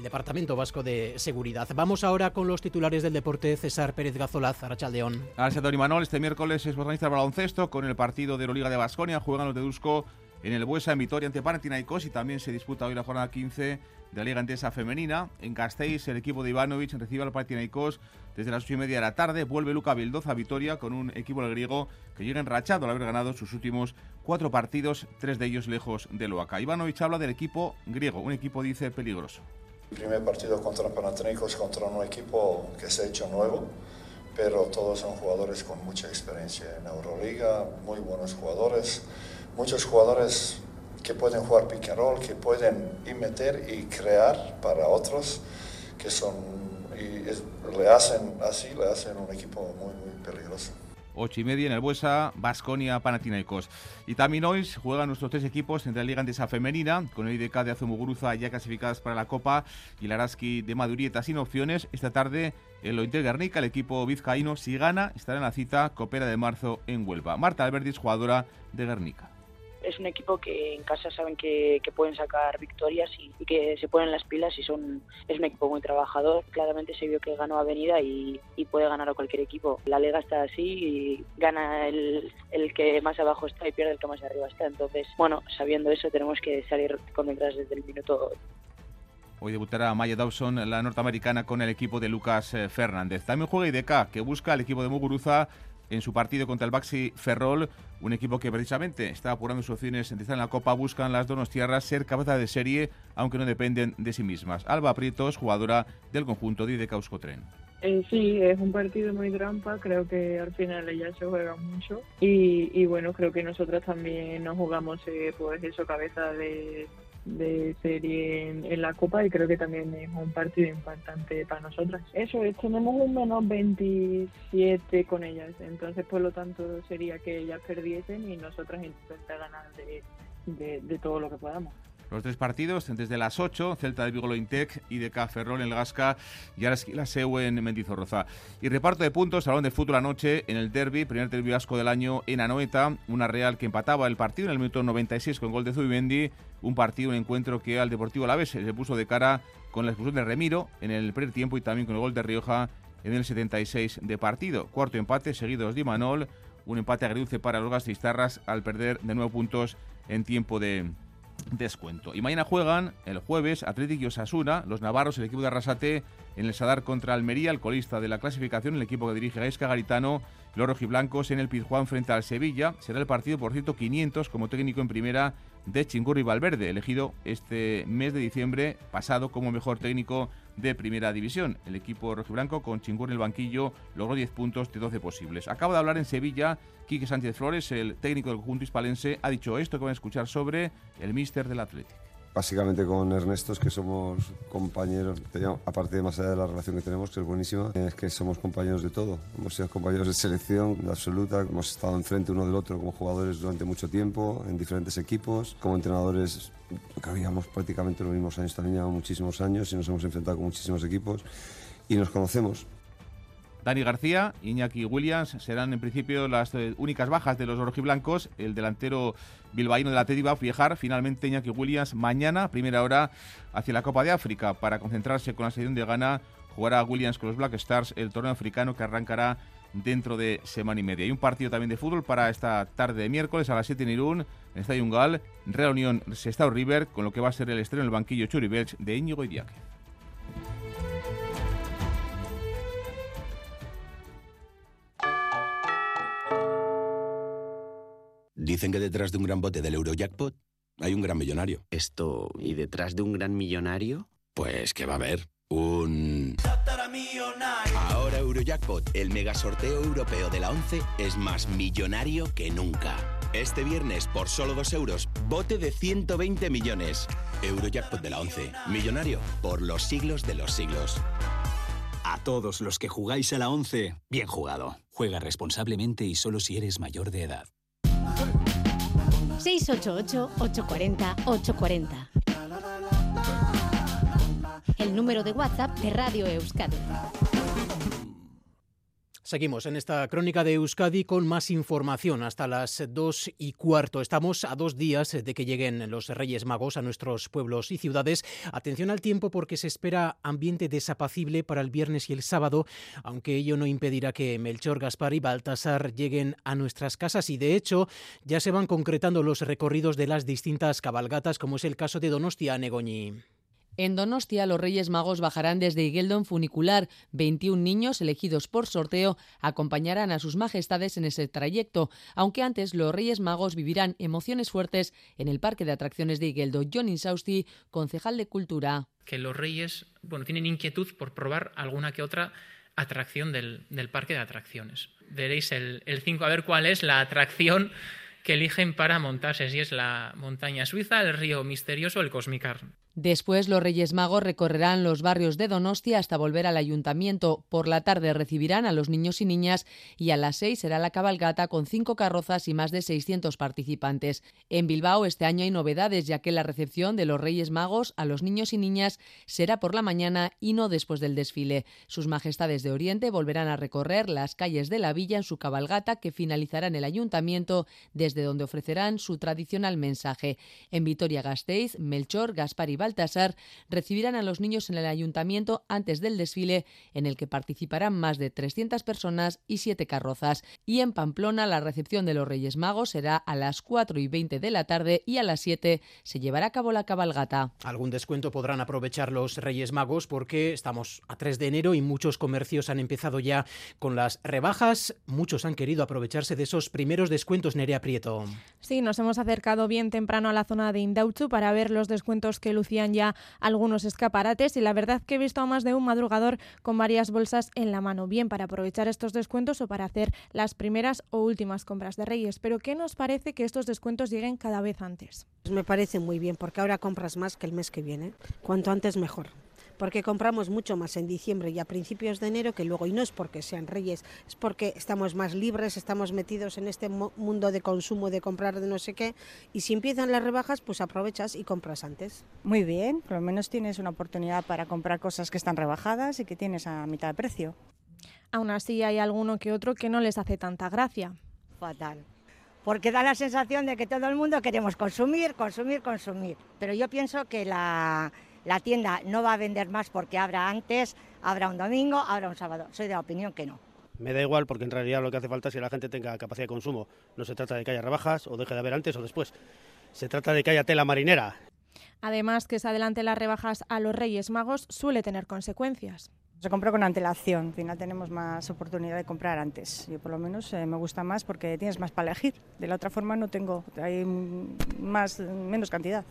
Departamento Vasco de Seguridad. Vamos ahora con los titulares del deporte. César Pérez Gazolaz, Arachaldeón. Gracias, Tony Manol. Este miércoles es protagonista baloncesto con el partido de Euroliga de Basconia. Juegan los de Dusco en el Buesa en Vitoria ante Panathinaikos y también se disputa hoy la jornada 15 de la Liga Endesa Femenina. En Gasteiz, el equipo de Ivanovic recibe al Panathinaikos desde las 8 y media de la tarde. Vuelve Luca Bildoza a Vitoria con un equipo griego que llega enrachado al haber ganado sus últimos cuatro partidos, tres de ellos lejos de Loaca. Ivanovic habla del equipo griego, un equipo, dice, peligroso. El primer partido contra Panathinaikos, contra un equipo que se ha hecho nuevo, pero todos son jugadores con mucha experiencia en Euroliga, muy buenos jugadores, muchos jugadores que pueden jugar pick and roll, que pueden y meter y crear para otros, que son, y le hacen así, le hacen un equipo muy, muy peligroso. 8 y media en el Buesa, Basconia, Panathinaikos. Y también hoy juegan nuestros tres equipos entre la Liga Andesa Femenina, con el IDK de Azumuguruza ya clasificadas para la Copa y el Araski de Madurieta sin opciones. Esta tarde el Ointer Guernica, el equipo vizcaíno, si gana, estará en la cita Copera de marzo en Huelva. Marta Albertis, jugadora de Guernica es un equipo que en casa saben que, pueden sacar victorias y, que se ponen las pilas y son es un equipo muy trabajador. Claramente se vio que ganó Avenida y, puede ganar a cualquier equipo. La liga está así y gana el, el, que más abajo está y pierde el que más arriba está. Entonces, bueno, sabiendo eso tenemos que salir con detrás desde el minuto Hoy debutará Maya Dawson, la norteamericana, con el equipo de Lucas eh, Fernández. También juega IDK, que busca al equipo de Muguruza en su partido contra el Baxi Ferrol, un equipo que precisamente está apurando sus opciones de en la Copa, buscan las dos tierras ser cabeza de serie, aunque no dependen de sí mismas. Alba Prietos, jugadora del conjunto de Tren. Eh, sí, es un partido muy trampa, creo que al final ella se juega mucho y, y bueno, creo que nosotros también nos jugamos eh, pues eso, cabeza de, de serie en, la Copa y creo que también es un partido importante para nosotras. Eso es, tenemos un menos 27 con ellas, entonces por lo tanto sería que ellas perdiesen y nosotras intentar ganar de, de, todo lo que podamos. Los tres partidos desde las 8, Celta de Vigo Intec y de Ferrol en el Gasca y la SEU en Mendizorroza. Y reparto de puntos, salón de fútbol anoche en el derby, primer derby vasco del año en Anoeta, una Real que empataba el partido en el minuto 96 con gol de Zubimendi, un partido, un encuentro que al Deportivo Alavés se puso de cara con la expulsión de Remiro en el primer tiempo y también con el gol de Rioja en el 76 de partido. Cuarto empate, seguidos de Manol, un empate agridulce para los gastistarras al perder de nueve puntos en tiempo de descuento. Y mañana juegan el jueves Atlético y Osasuna, los navarros, el equipo de Arrasate en el Sadar contra Almería, el colista de la clasificación, el equipo que dirige Gaisca Garitano, los rojiblancos en el Pizjuán frente al Sevilla. Será el partido, por cierto, 500 como técnico en primera de Chingurri Valverde, elegido este mes de diciembre pasado como mejor técnico de Primera División. El equipo rojiblanco con Chingurri en el banquillo logró 10 puntos de 12 posibles. Acaba de hablar en Sevilla Quique Sánchez Flores, el técnico del conjunto hispalense, ha dicho esto que van a escuchar sobre el míster del Atlético básicamente con Ernesto, es que somos compañeros, aparte de más allá de la relación que tenemos, que es buenísima, es que somos compañeros de todo. Hemos sido compañeros de selección, de absoluta, hemos estado enfrente uno del otro como jugadores durante mucho tiempo, en diferentes equipos, como entrenadores, que habíamos prácticamente los mismos años, también llevamos muchísimos años y nos hemos enfrentado con muchísimos equipos y nos conocemos. Dani García, Iñaki Williams serán en principio las eh, únicas bajas de los rojiblancos. El delantero bilbaíno de la Teddy va a viajar finalmente Iñaki Williams mañana, primera hora, hacia la Copa de África para concentrarse con la selección de Ghana. Jugará Williams con los Black Stars el torneo africano que arrancará dentro de semana y media. Hay un partido también de fútbol para esta tarde de miércoles a las 7 en Irún, en Estadio Ungal, Real Unión Sestao River, con lo que va a ser el estreno en el banquillo Churi Belch de Íñigo Idiaque. Dicen que detrás de un gran bote del Eurojackpot hay un gran millonario. Esto, ¿y detrás de un gran millonario? Pues que va a haber un... Ahora Eurojackpot, el mega sorteo europeo de la 11, es más millonario que nunca. Este viernes, por solo 2 euros, bote de 120 millones. Eurojackpot de la 11, millonario por los siglos de los siglos. A todos los que jugáis a la 11, bien jugado. Juega responsablemente y solo si eres mayor de edad. 688-840-840. El número de WhatsApp de Radio Euskadi. Seguimos en esta crónica de Euskadi con más información hasta las dos y cuarto. Estamos a dos días de que lleguen los Reyes Magos a nuestros pueblos y ciudades. Atención al tiempo porque se espera ambiente desapacible para el viernes y el sábado, aunque ello no impedirá que Melchor, Gaspar y Baltasar lleguen a nuestras casas y de hecho ya se van concretando los recorridos de las distintas cabalgatas, como es el caso de Donostia Negoñi. En Donostia, los Reyes Magos bajarán desde Igueldon funicular. 21 niños elegidos por sorteo acompañarán a sus majestades en ese trayecto, aunque antes los Reyes Magos vivirán emociones fuertes en el Parque de Atracciones de Igueldo. John Insausti, concejal de Cultura. Que los Reyes bueno, tienen inquietud por probar alguna que otra atracción del, Parque de Atracciones. Veréis el 5 a ver cuál es la atracción que eligen para montarse, si es la montaña suiza, el río misterioso o el Cosmicar. Después los Reyes Magos recorrerán los barrios de Donostia hasta volver al ayuntamiento. Por la tarde recibirán a los niños y niñas y a las seis será la cabalgata con cinco carrozas y más de 600 participantes. En Bilbao este año hay novedades ya que la recepción de los Reyes Magos a los niños y niñas será por la mañana y no después del desfile. Sus majestades de Oriente volverán a recorrer las calles de la villa en su cabalgata que finalizará en el ayuntamiento desde donde ofrecerán su tradicional mensaje. En Vitoria-Gasteiz, Melchor, Gaspar y Baltasar recibirán a los niños en el ayuntamiento antes del desfile, en el que participarán más de 300 personas y 7 carrozas. Y en Pamplona, la recepción de los Reyes Magos será a las 4 y 20 de la tarde y a las 7 se llevará a cabo la cabalgata. Algún descuento podrán aprovechar los Reyes Magos porque estamos a 3 de enero y muchos comercios han empezado ya con las rebajas. Muchos han querido aprovecharse de esos primeros descuentos, Nerea Prieto. Sí, nos hemos acercado bien temprano a la zona de Indauchu para ver los descuentos que lucía ya algunos escaparates y la verdad que he visto a más de un madrugador con varias bolsas en la mano, bien para aprovechar estos descuentos o para hacer las primeras o últimas compras de Reyes. Pero ¿qué nos parece que estos descuentos lleguen cada vez antes? Me parece muy bien porque ahora compras más que el mes que viene. Cuanto antes mejor porque compramos mucho más en diciembre y a principios de enero que luego, y no es porque sean reyes, es porque estamos más libres, estamos metidos en este mundo de consumo, de comprar de no sé qué, y si empiezan las rebajas, pues aprovechas y compras antes. Muy bien, por lo menos tienes una oportunidad para comprar cosas que están rebajadas y que tienes a mitad de precio. Aún así hay alguno que otro que no les hace tanta gracia. Fatal porque da la sensación de que todo el mundo queremos consumir, consumir, consumir. Pero yo pienso que la, la tienda no va a vender más porque habrá antes, habrá un domingo, habrá un sábado. Soy de la opinión que no. Me da igual porque en realidad lo que hace falta es que la gente tenga capacidad de consumo. No se trata de que haya rebajas o deje de haber antes o después. Se trata de que haya tela marinera. Además, que se adelante las rebajas a los Reyes Magos suele tener consecuencias. Se compra con antelación, al final tenemos más oportunidad de comprar antes. Yo por lo menos eh, me gusta más porque tienes más para elegir. De la otra forma no tengo, hay más, menos cantidad.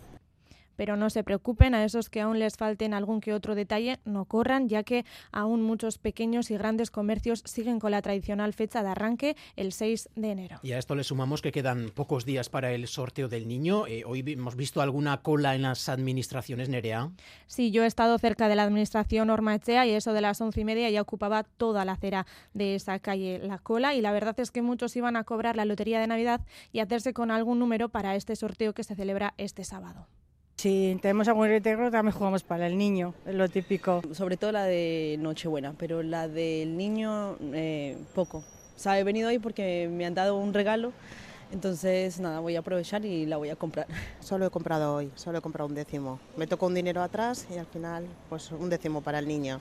Pero no se preocupen, a esos que aún les falten algún que otro detalle, no corran, ya que aún muchos pequeños y grandes comercios siguen con la tradicional fecha de arranque, el 6 de enero. Y a esto le sumamos que quedan pocos días para el sorteo del niño. Eh, hoy hemos visto alguna cola en las administraciones, Nerea. Sí, yo he estado cerca de la administración Ormachea y eso de las once y media ya ocupaba toda la acera de esa calle la cola y la verdad es que muchos iban a cobrar la lotería de Navidad y hacerse con algún número para este sorteo que se celebra este sábado. Si tenemos algún reintegro, también jugamos para el niño, es lo típico. Sobre todo la de Nochebuena, pero la del niño, eh, poco. O sea, he venido hoy porque me han dado un regalo, entonces nada, voy a aprovechar y la voy a comprar. Solo he comprado hoy, solo he comprado un décimo. Me tocó un dinero atrás y al final, pues un décimo para el niño.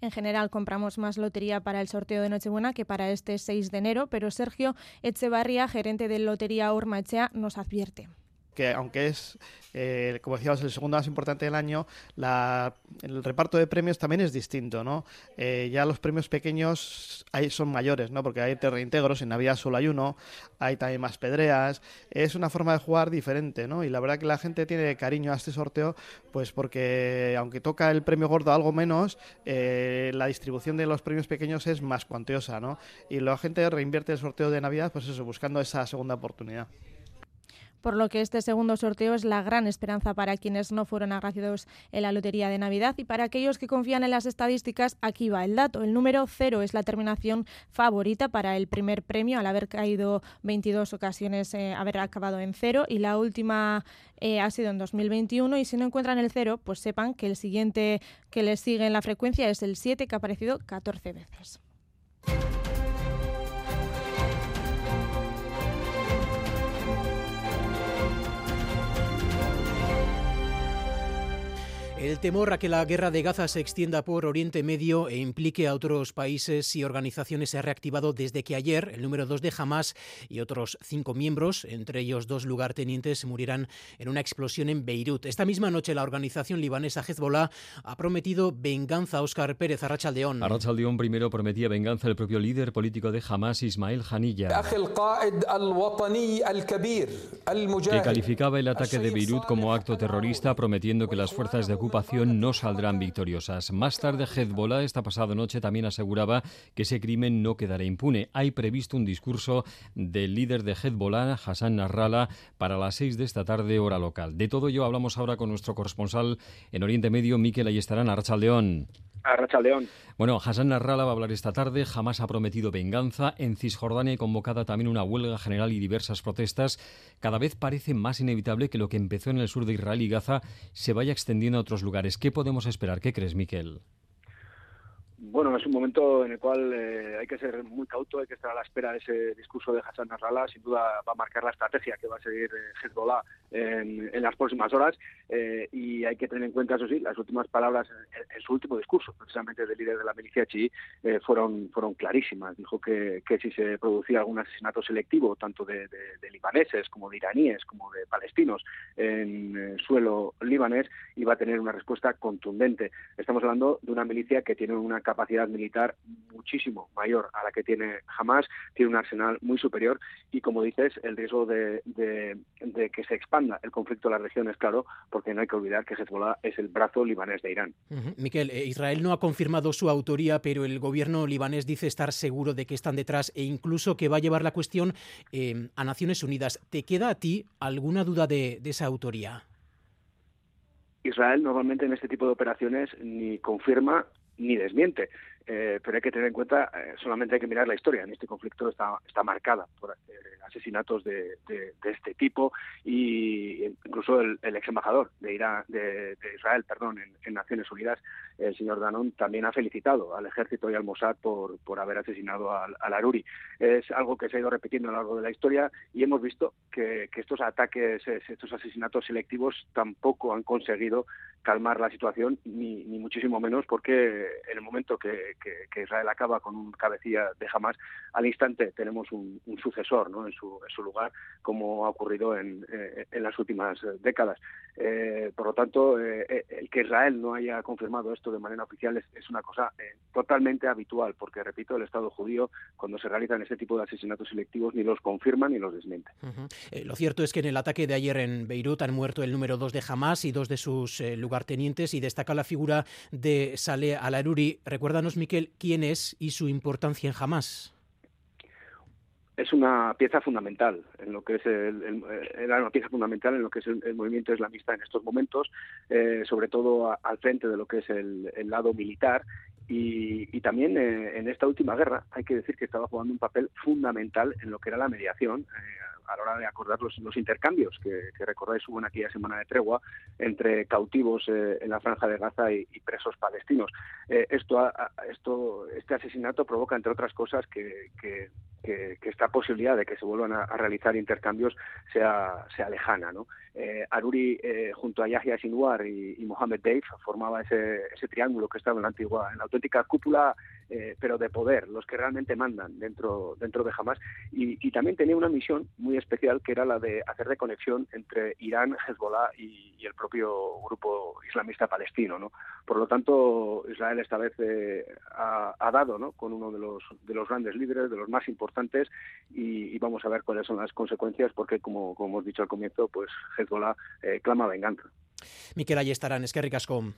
En general compramos más lotería para el sorteo de Nochebuena que para este 6 de enero, pero Sergio Echevarría, gerente de Lotería Ormachea, nos advierte que aunque es, eh, como decíamos, el segundo más importante del año, el reparto de premios también es distinto, ¿no? Eh, ya los premios pequeños ahí son mayores, ¿no? Porque hay reintegros, en Navidad solo hay uno, hay también más pedreas, es una forma de jugar diferente, ¿no? Y la verdad que la gente tiene cariño a este sorteo, pues porque aunque toca el premio gordo algo menos, eh, la distribución de los premios pequeños es más cuantiosa, ¿no? Y la gente reinvierte el sorteo de Navidad, pues eso, buscando esa segunda oportunidad por lo que este segundo sorteo es la gran esperanza para quienes no fueron agraciados en la lotería de Navidad y para aquellos que confían en las estadísticas, aquí va el dato. El número cero es la terminación favorita para el primer premio al haber caído 22 ocasiones, eh, haber acabado en cero y la última eh, ha sido en 2021 y si no encuentran el cero, pues sepan que el siguiente que les sigue en la frecuencia es el 7 que ha aparecido 14 veces. El temor a que la guerra de Gaza se extienda por Oriente Medio e implique a otros países y organizaciones se ha reactivado desde que ayer el número dos de Hamas y otros cinco miembros, entre ellos dos lugartenientes, murieran en una explosión en Beirut. Esta misma noche la organización libanesa Hezbollah ha prometido venganza a Óscar Pérez Arrachaldeón. Arrachaldeón primero prometía venganza al propio líder político de Hamas, Ismael Hanilla, que calificaba el ataque de Beirut como acto terrorista, prometiendo que las fuerzas de no saldrán victoriosas. Más tarde, Hezbollah esta pasada noche también aseguraba que ese crimen no quedará impune. Hay previsto un discurso del líder de Hezbollah, Hassan Nasrallah, para las seis de esta tarde, hora local. De todo ello hablamos ahora con nuestro corresponsal en Oriente Medio, Miquel Ayestarán, León. Bueno, Hassan Nasrallah va a hablar esta tarde. Jamás ha prometido venganza. En Cisjordania hay convocada también una huelga general y diversas protestas. Cada vez parece más inevitable que lo que empezó en el sur de Israel y Gaza se vaya extendiendo a otros lugares. ¿Qué podemos esperar? ¿Qué crees, Miquel? Bueno, es un momento en el cual eh, hay que ser muy cauto, hay que estar a la espera de ese discurso de Hassan Nasrallah. Sin duda va a marcar la estrategia que va a seguir eh, Hezbollah en, las próximas horas eh, y hay que tener en cuenta, eso sí, las últimas palabras en, su último discurso, precisamente del líder de la milicia chií, fueron, fueron clarísimas. Dijo que, que, si se producía algún asesinato selectivo, tanto de, libaneses como de iraníes, como de palestinos en suelo libanés, iba a tener una respuesta contundente. Estamos hablando de una milicia que tiene una capacidad militar muchísimo mayor a la que tiene Hamas, tiene un arsenal muy superior y, como dices, el riesgo de, que se expanda el conflicto en la región es claro, porque no hay que olvidar que Hezbollah es el brazo libanés de Irán. Miquel, eh, Israel no ha confirmado su autoría, pero el gobierno libanés dice estar seguro de que están detrás e incluso que va a llevar la cuestión eh, a Naciones Unidas. ¿Te queda a ti alguna duda de esa autoría? Israel normalmente en este tipo de operaciones ni confirma ni desmiente. Eh, pero hay que tener en cuenta, eh, solamente hay que mirar la historia. En este conflicto está, está marcada por eh, asesinatos de, este tipo y incluso el, ex embajador de, de, Israel perdón, en, Naciones Unidas, el señor Danon, también ha felicitado al ejército y al Mossad por, por haber asesinado al, al, Aruri. Es algo que se ha ido repitiendo a lo largo de la historia y hemos visto que, que estos ataques, estos asesinatos selectivos tampoco han conseguido calmar la situación, ni, ni muchísimo menos porque en el momento que, que, Israel acaba con un cabecilla de Hamas, al instante tenemos un, sucesor ¿no? en, su, en su lugar, como ha ocurrido en, eh, en las últimas décadas. Eh, por lo tanto, eh, el que Israel no haya confirmado esto de manera oficial es, una cosa totalmente habitual, porque, repito, el Estado judío, cuando se realizan ese tipo de asesinatos selectivos, ni los confirma ni los desmiente. lo cierto es que en el ataque de ayer en Beirut han muerto el número dos de Hamas y dos de sus y destaca la figura de Saleh al-Aruri. Recuérdanos, Miquel, quién es y su importancia en Hamas es una pieza fundamental en lo que es el, era una pieza fundamental en lo que es el, movimiento islamista en estos momentos, eh, sobre todo al frente de lo que es el, lado militar y, también eh, en esta última guerra hay que decir que estaba jugando un papel fundamental en lo que era la mediación. Eh, a la hora de acordar los, intercambios que, recordáis hubo en aquella semana de tregua entre cautivos en la franja de Gaza y, presos palestinos. esto, esto, este asesinato provoca, entre otras cosas, que, que, esta posibilidad de que se vuelvan a, realizar intercambios sea, sea lejana. ¿no? Eh, Aruri, eh, junto a Yahya Sinwar y, Mohamed Deif, formaba ese, ese triángulo que estaba en la antigua, en la auténtica cúpula, eh, pero de poder, los que realmente mandan dentro, dentro de Hamas. Y, también tenía una misión muy especial que era la de hacer de conexión entre Irán, Hezbollah y, el propio grupo islamista palestino. ¿no? Por lo tanto, Israel esta vez ha, ha, dado ¿no? con uno de los, de los grandes líderes, de los más importantes, y, vamos a ver cuáles son las consecuencias, porque como, como hemos dicho al comienzo, pues Hezbollah eh, clama venganza. Miquel, ahí estarán, es que ricascom.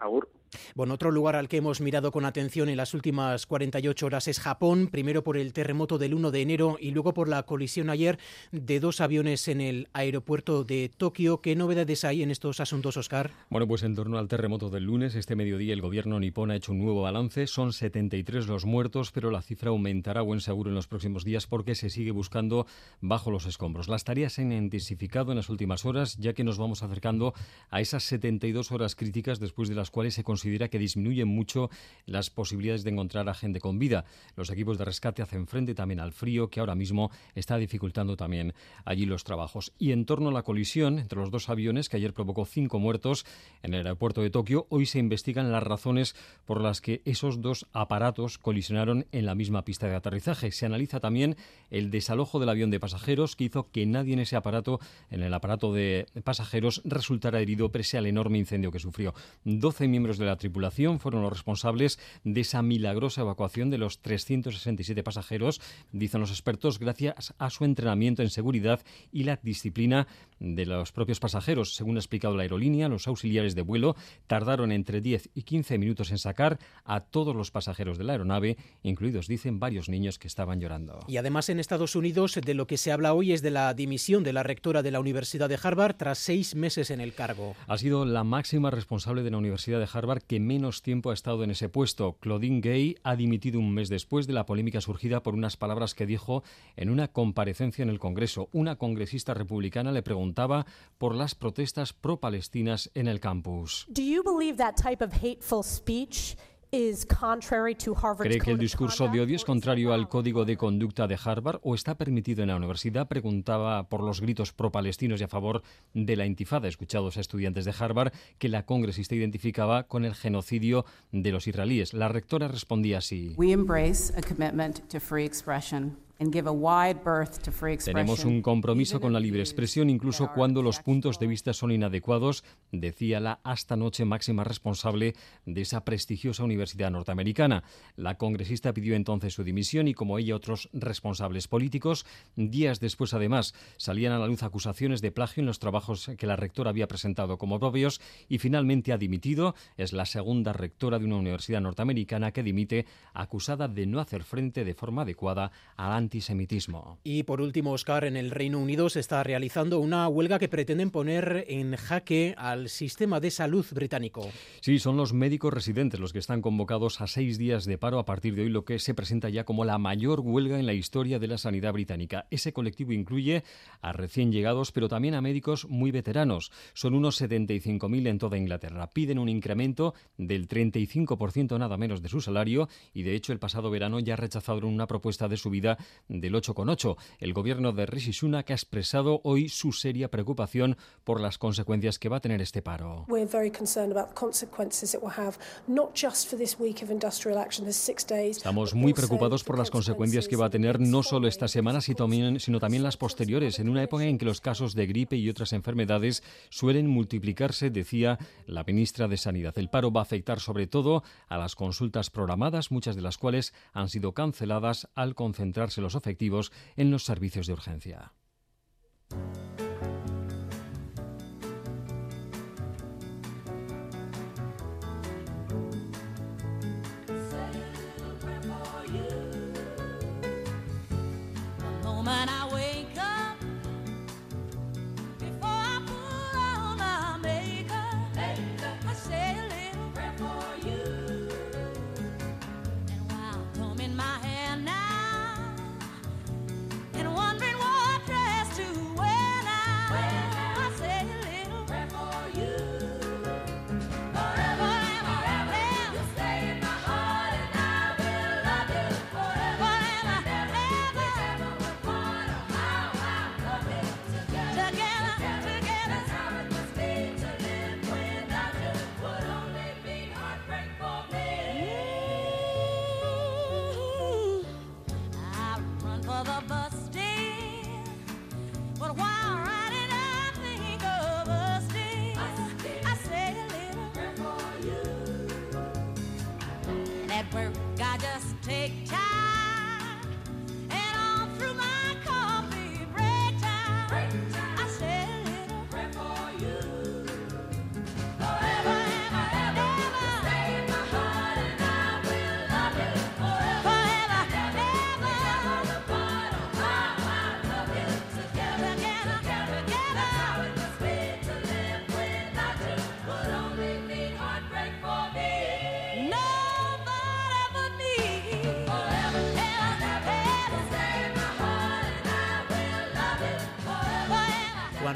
Agur. Bueno, otro lugar al que hemos mirado con atención en las últimas 48 horas es Japón, primero por el terremoto del 1 de enero y luego por la colisión ayer de dos aviones en el aeropuerto de Tokio. ¿Qué novedades hay en estos asuntos, Oscar? Bueno, pues en torno al terremoto del lunes, este mediodía el gobierno nipón ha hecho un nuevo balance. Son 73 los muertos, pero la cifra aumentará buen seguro en los próximos días porque se sigue buscando bajo los escombros. Las tareas se han intensificado en las últimas horas, ya que nos vamos acercando a esas 72 horas críticas después de las cuales se considera que disminuyen mucho las posibilidades de encontrar a gente con vida. Los equipos de rescate hacen frente también al frío que ahora mismo está dificultando también allí los trabajos. Y en torno a la colisión entre los dos aviones que ayer provocó cinco muertos en el aeropuerto de Tokio, hoy se investigan las razones por las que esos dos aparatos colisionaron en la misma pista de aterrizaje. Se analiza también el desalojo del avión de pasajeros que hizo que nadie en ese aparato, en el aparato de pasajeros, resultara herido pese al enorme incendio que sufrió. 12 miembros de la tripulación fueron los responsables de esa milagrosa evacuación de los 367 pasajeros, dicen los expertos, gracias a su entrenamiento en seguridad y la disciplina de los propios pasajeros. Según ha explicado la aerolínea, los auxiliares de vuelo tardaron entre 10 y 15 minutos en sacar a todos los pasajeros de la aeronave, incluidos, dicen, varios niños que estaban llorando. Y además en Estados Unidos de lo que se habla hoy es de la dimisión de la rectora de la Universidad de Harvard tras seis meses en el cargo. Ha sido la máxima responsable de la Universidad de Harvard que menos tiempo ha estado en ese puesto. Claudine Gay ha dimitido un mes después de la polémica surgida por unas palabras que dijo en una comparecencia en el Congreso. Una congresista republicana le preguntaba por las protestas pro-palestinas en el campus. ¿Cree que el discurso de odio es contrario al código de conducta de Harvard o está permitido en la universidad? Preguntaba por los gritos pro-palestinos y a favor de la intifada, escuchados a estudiantes de Harvard, que la congresista identificaba con el genocidio de los israelíes. La rectora respondía así. Tenemos un compromiso con la libre expresión incluso cuando los puntos de vista son inadecuados, decía la hasta noche máxima responsable de esa prestigiosa universidad norteamericana. La congresista pidió entonces su dimisión y como ella otros responsables políticos. Días después además salían a la luz acusaciones de plagio en los trabajos que la rectora había presentado como propios y finalmente ha dimitido. Es la segunda rectora de una universidad norteamericana que dimite acusada de no hacer frente de forma adecuada a la antisemitismo. Y por último, Oscar, en el Reino Unido se está realizando una huelga que pretenden poner en jaque al sistema de salud británico. Sí, son los médicos residentes los que están convocados a seis días de paro a partir de hoy, lo que se presenta ya como la mayor huelga en la historia de la sanidad británica. Ese colectivo incluye a recién llegados, pero también a médicos muy veteranos. Son unos 75.000 en toda Inglaterra. Piden un incremento del 35% nada menos de su salario y de hecho el pasado verano ya rechazaron una propuesta de subida del 8,8. El gobierno de Rishi Sunak ha expresado hoy su seria preocupación por las consecuencias que va a tener este paro. Estamos muy preocupados por las consecuencias que va a tener no solo esta semana, sino también las posteriores, en una época en que los casos de gripe y otras enfermedades suelen multiplicarse, decía la ministra de Sanidad. El paro va a afectar sobre todo a las consultas programadas, muchas de las cuales han sido canceladas al concentrarse los efectivos en los servicios de urgencia.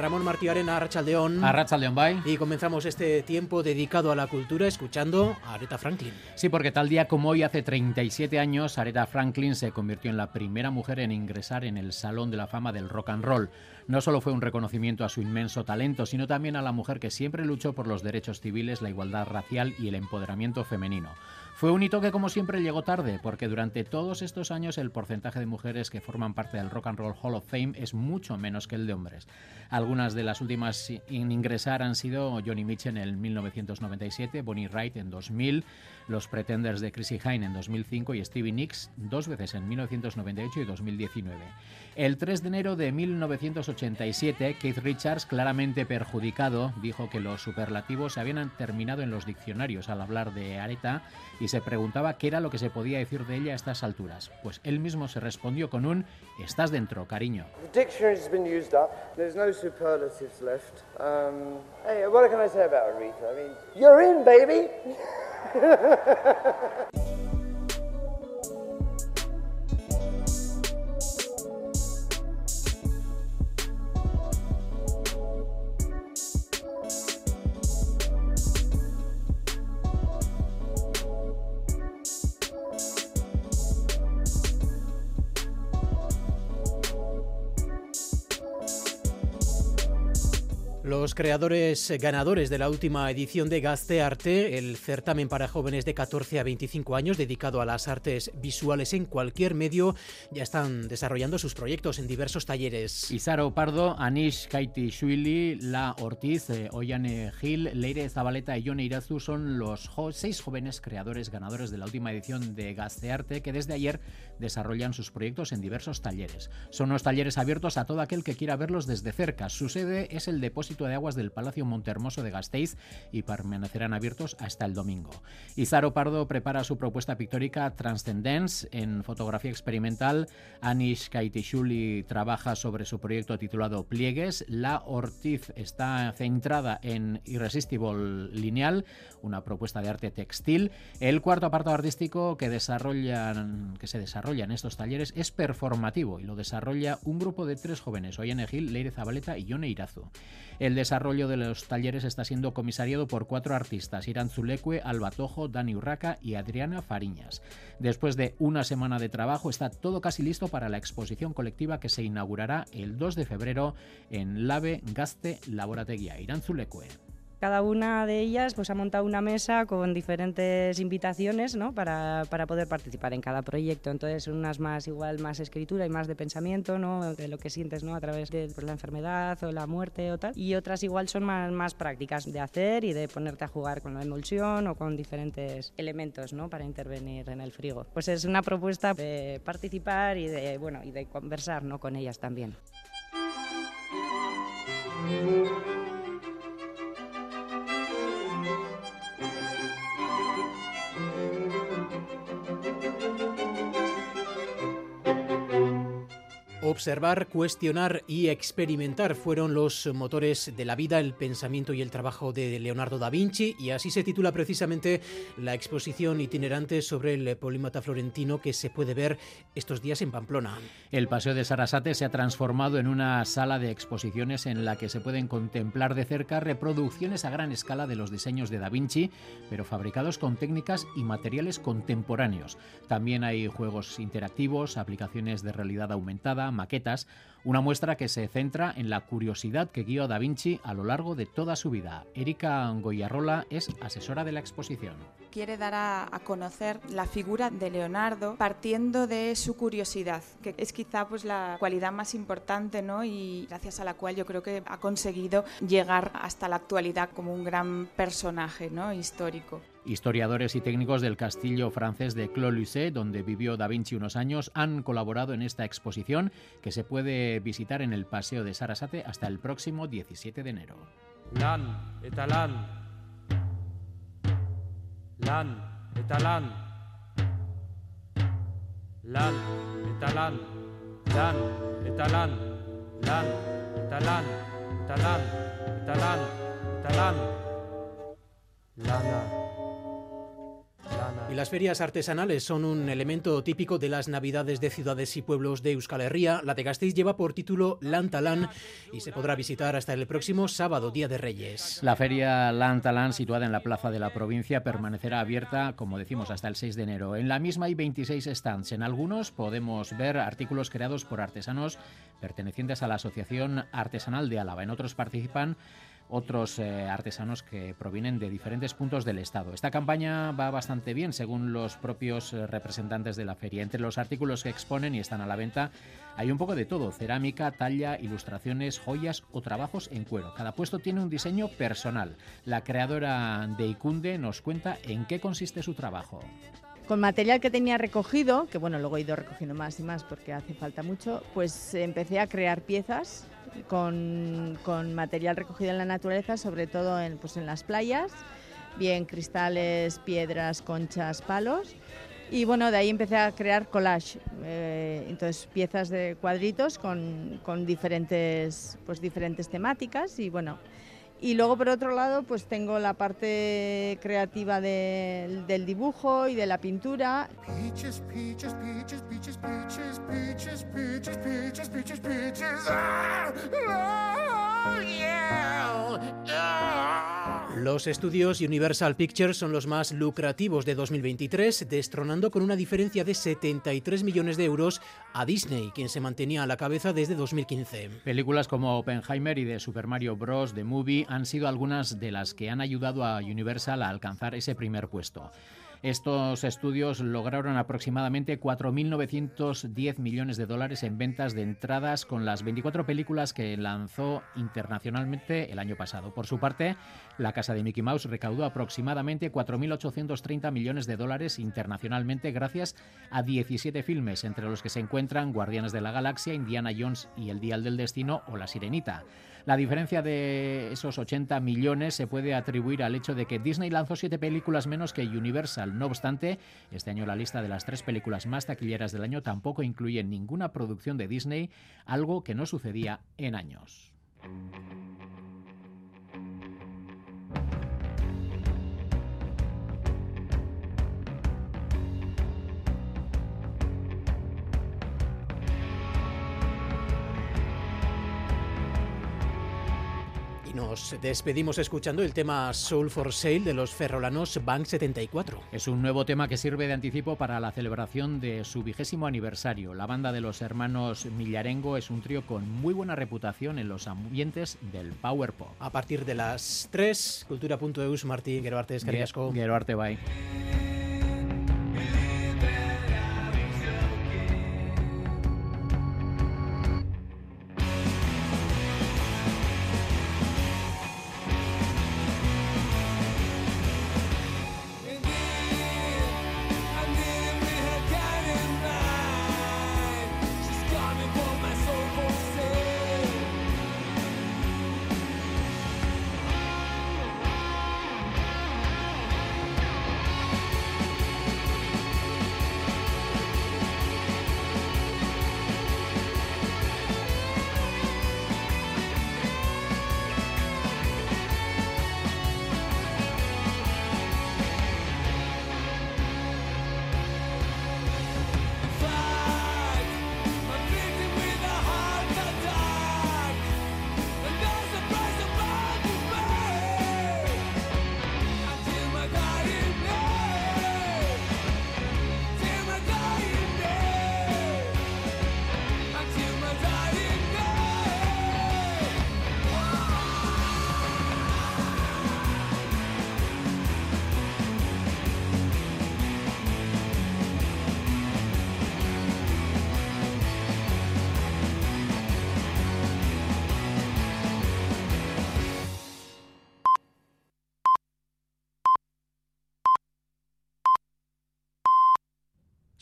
Ramón Martí Arena, Arrachaldeón. Arrachaldeón, bye. Y comenzamos este tiempo dedicado a la cultura escuchando a Aretha Franklin. Sí, porque tal día como hoy, hace 37 años, Aretha Franklin se convirtió en la primera mujer en ingresar en el Salón de la Fama del Rock and Roll. No solo fue un reconocimiento a su inmenso talento, sino también a la mujer que siempre luchó por los derechos civiles, la igualdad racial y el empoderamiento femenino. Fue un hito que como siempre llegó tarde, porque durante todos estos años el porcentaje de mujeres que forman parte del Rock and Roll Hall of Fame es mucho menos que el de hombres. Algunas de las últimas en ingresar han sido Johnny Mitchell en 1997, Bonnie Wright en 2000, los Pretenders de Chrissy Hine en 2005 y Stevie Nicks dos veces en 1998 y 2019. El 3 de enero de 1987, Keith Richards, claramente perjudicado, dijo que los superlativos se habían terminado en los diccionarios al hablar de Areta y se preguntaba qué era lo que se podía decir de ella a estas alturas. Pues él mismo se respondió con un estás dentro, cariño. The dictionary's been Los creadores ganadores de la última edición de Gaste Arte, el certamen para jóvenes de 14 a 25 años dedicado a las artes visuales en cualquier medio, ya están desarrollando sus proyectos en diversos talleres. Isaro Pardo, Anish Kaiti Shuili, La Ortiz, eh, Oyane Gil, Leire Zabaleta y Yone Irazu son los seis jóvenes creadores ganadores de la última edición de Gaste Arte que desde ayer desarrollan sus proyectos en diversos talleres. Son unos talleres abiertos a todo aquel que quiera verlos desde cerca. Su sede es el depósito tratamiento de aguas del Palacio Montermoso de Gasteiz y permanecerán abiertos hasta el domingo. Izaro Pardo prepara su propuesta pictórica Transcendence en fotografía experimental. Anish Kaitishuli trabaja sobre su proyecto titulado Pliegues. La Ortiz está centrada en Irresistible Lineal, una propuesta de arte textil. El cuarto apartado artístico que, desarrollan, que se desarrolla en estos talleres es performativo y lo desarrolla un grupo de tres jóvenes, Oyene Gil, Leire Zabaleta y Yone Irazu. El desarrollo de los talleres está siendo comisariado por cuatro artistas, Irán Zulecue, Alba Tojo, Dani Urraca y Adriana Fariñas. Después de una semana de trabajo está todo casi listo para la exposición colectiva que se inaugurará el 2 de febrero en Lave Gaste Laborateguía. Irán Zulecue. Cada una de ellas pues, ha montado una mesa con diferentes invitaciones ¿no? para, para, poder participar en cada proyecto. Entonces, unas más igual más escritura y más de pensamiento, ¿no? de lo que sientes ¿no? a través de pues, la enfermedad o la muerte o tal. Y otras igual son más, más prácticas de hacer y de ponerte a jugar con la emulsión o con diferentes elementos ¿no? para intervenir en el frigo. Pues es una propuesta de participar y de, bueno, y de conversar ¿no? con ellas también. Observar, cuestionar y experimentar fueron los motores de la vida, el pensamiento y el trabajo de Leonardo da Vinci y así se titula precisamente la exposición itinerante sobre el polímata florentino que se puede ver estos días en Pamplona. El Paseo de Sarasate se ha transformado en una sala de exposiciones en la que se pueden contemplar de cerca reproducciones a gran escala de los diseños de da Vinci, pero fabricados con técnicas y materiales contemporáneos. También hay juegos interactivos, aplicaciones de realidad aumentada, una muestra que se centra en la curiosidad que guió a Da Vinci a lo largo de toda su vida. Erika Goyarrola es asesora de la exposición. Quiere dar a, a, conocer la figura de Leonardo partiendo de su curiosidad, que es quizá pues la cualidad más importante, ¿no? Y gracias a la cual yo creo que ha conseguido llegar hasta la actualidad como un gran personaje, ¿no? histórico. Historiadores y técnicos del castillo francés de Clos-Lucé, donde vivió Da Vinci unos años, han colaborado en esta exposición que se puede visitar en el Paseo de Sarasate hasta el próximo 17 de enero. Lan, eta lan. Lan, eta lan. Lan, eta lan. Lan. Y las ferias artesanales son un elemento típico de las navidades de ciudades y pueblos de Euskal Herria. La de Gasteiz lleva por título Lantalán y se podrá visitar hasta el próximo sábado, Día de Reyes. La feria Lantalán, situada en la plaza de la provincia, permanecerá abierta, como decimos, hasta el 6 de enero. En la misma hay 26 stands. En algunos podemos ver artículos creados por artesanos pertenecientes a la Asociación Artesanal de Álava. En otros participan otros eh, artesanos que provienen de diferentes puntos del Estado. Esta campaña va bastante bien, según los propios eh, representantes de la feria. Entre los artículos que exponen y están a la venta hay un poco de todo, cerámica, talla, ilustraciones, joyas o trabajos en cuero. Cada puesto tiene un diseño personal. La creadora de Icunde nos cuenta en qué consiste su trabajo con material que tenía recogido, que bueno, luego he ido recogiendo más y más porque hace falta mucho, pues empecé a crear piezas con, con material recogido en la naturaleza, sobre todo en, pues en las playas, bien cristales, piedras, conchas, palos. Y bueno, de ahí empecé a crear collage, eh, entonces piezas de cuadritos con, con, diferentes, pues diferentes temáticas y bueno, y luego por otro lado pues tengo la parte creativa de, del dibujo y de la pintura. Los estudios Universal Pictures son los más lucrativos de 2023, destronando con una diferencia de 73 millones de euros a Disney, quien se mantenía a la cabeza desde 2015. Películas como Oppenheimer y de Super Mario Bros. The Movie han sido algunas de las que han ayudado a Universal a alcanzar ese primer puesto. Estos estudios lograron aproximadamente 4.910 millones de dólares en ventas de entradas con las 24 películas que lanzó internacionalmente el año pasado. Por su parte, la casa de Mickey Mouse recaudó aproximadamente 4.830 millones de dólares internacionalmente gracias a 17 filmes, entre los que se encuentran Guardianes de la Galaxia, Indiana Jones y El Dial del Destino o La Sirenita. La diferencia de esos 80 millones se puede atribuir al hecho de que Disney lanzó siete películas menos que Universal. No obstante, este año la lista de las tres películas más taquilleras del año tampoco incluye ninguna producción de Disney, algo que no sucedía en años. Nos despedimos escuchando el tema Soul for Sale de los ferrolanos Bank 74. Es un nuevo tema que sirve de anticipo para la celebración de su vigésimo aniversario. La banda de los hermanos Millarengo es un trío con muy buena reputación en los ambientes del power pop. A partir de las 3, cultura.eus, Martín, Geroarte, Escariasco. Geroarte, bye.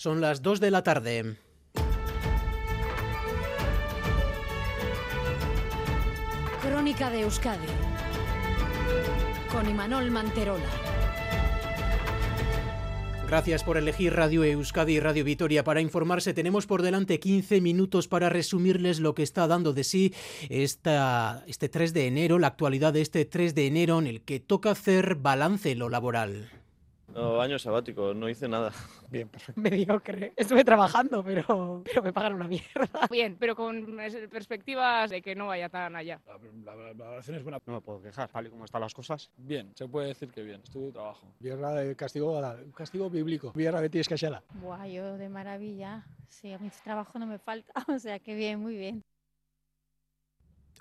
Son las 2 de la tarde. Crónica de Euskadi con Imanol Manterola. Gracias por elegir Radio Euskadi y Radio Vitoria para informarse. Tenemos por delante 15 minutos para resumirles lo que está dando de sí esta, este 3 de enero, la actualidad de este 3 de enero en el que toca hacer balance en lo laboral. No, año sabático, no hice nada. Bien, perfecto. Mediocre. Estuve trabajando, pero, pero me pagan una mierda. Bien, pero con perspectivas de que no vaya tan allá. La, valoración es buena. No me puedo quejar, tal y como están las cosas. Bien, se puede decir que bien, estuve trabajo. Vierra de castigo, un castigo bíblico. Vierra de tienes que Buah, yo de maravilla. Sí, a mi trabajo no me falta, o sea que bien, muy bien.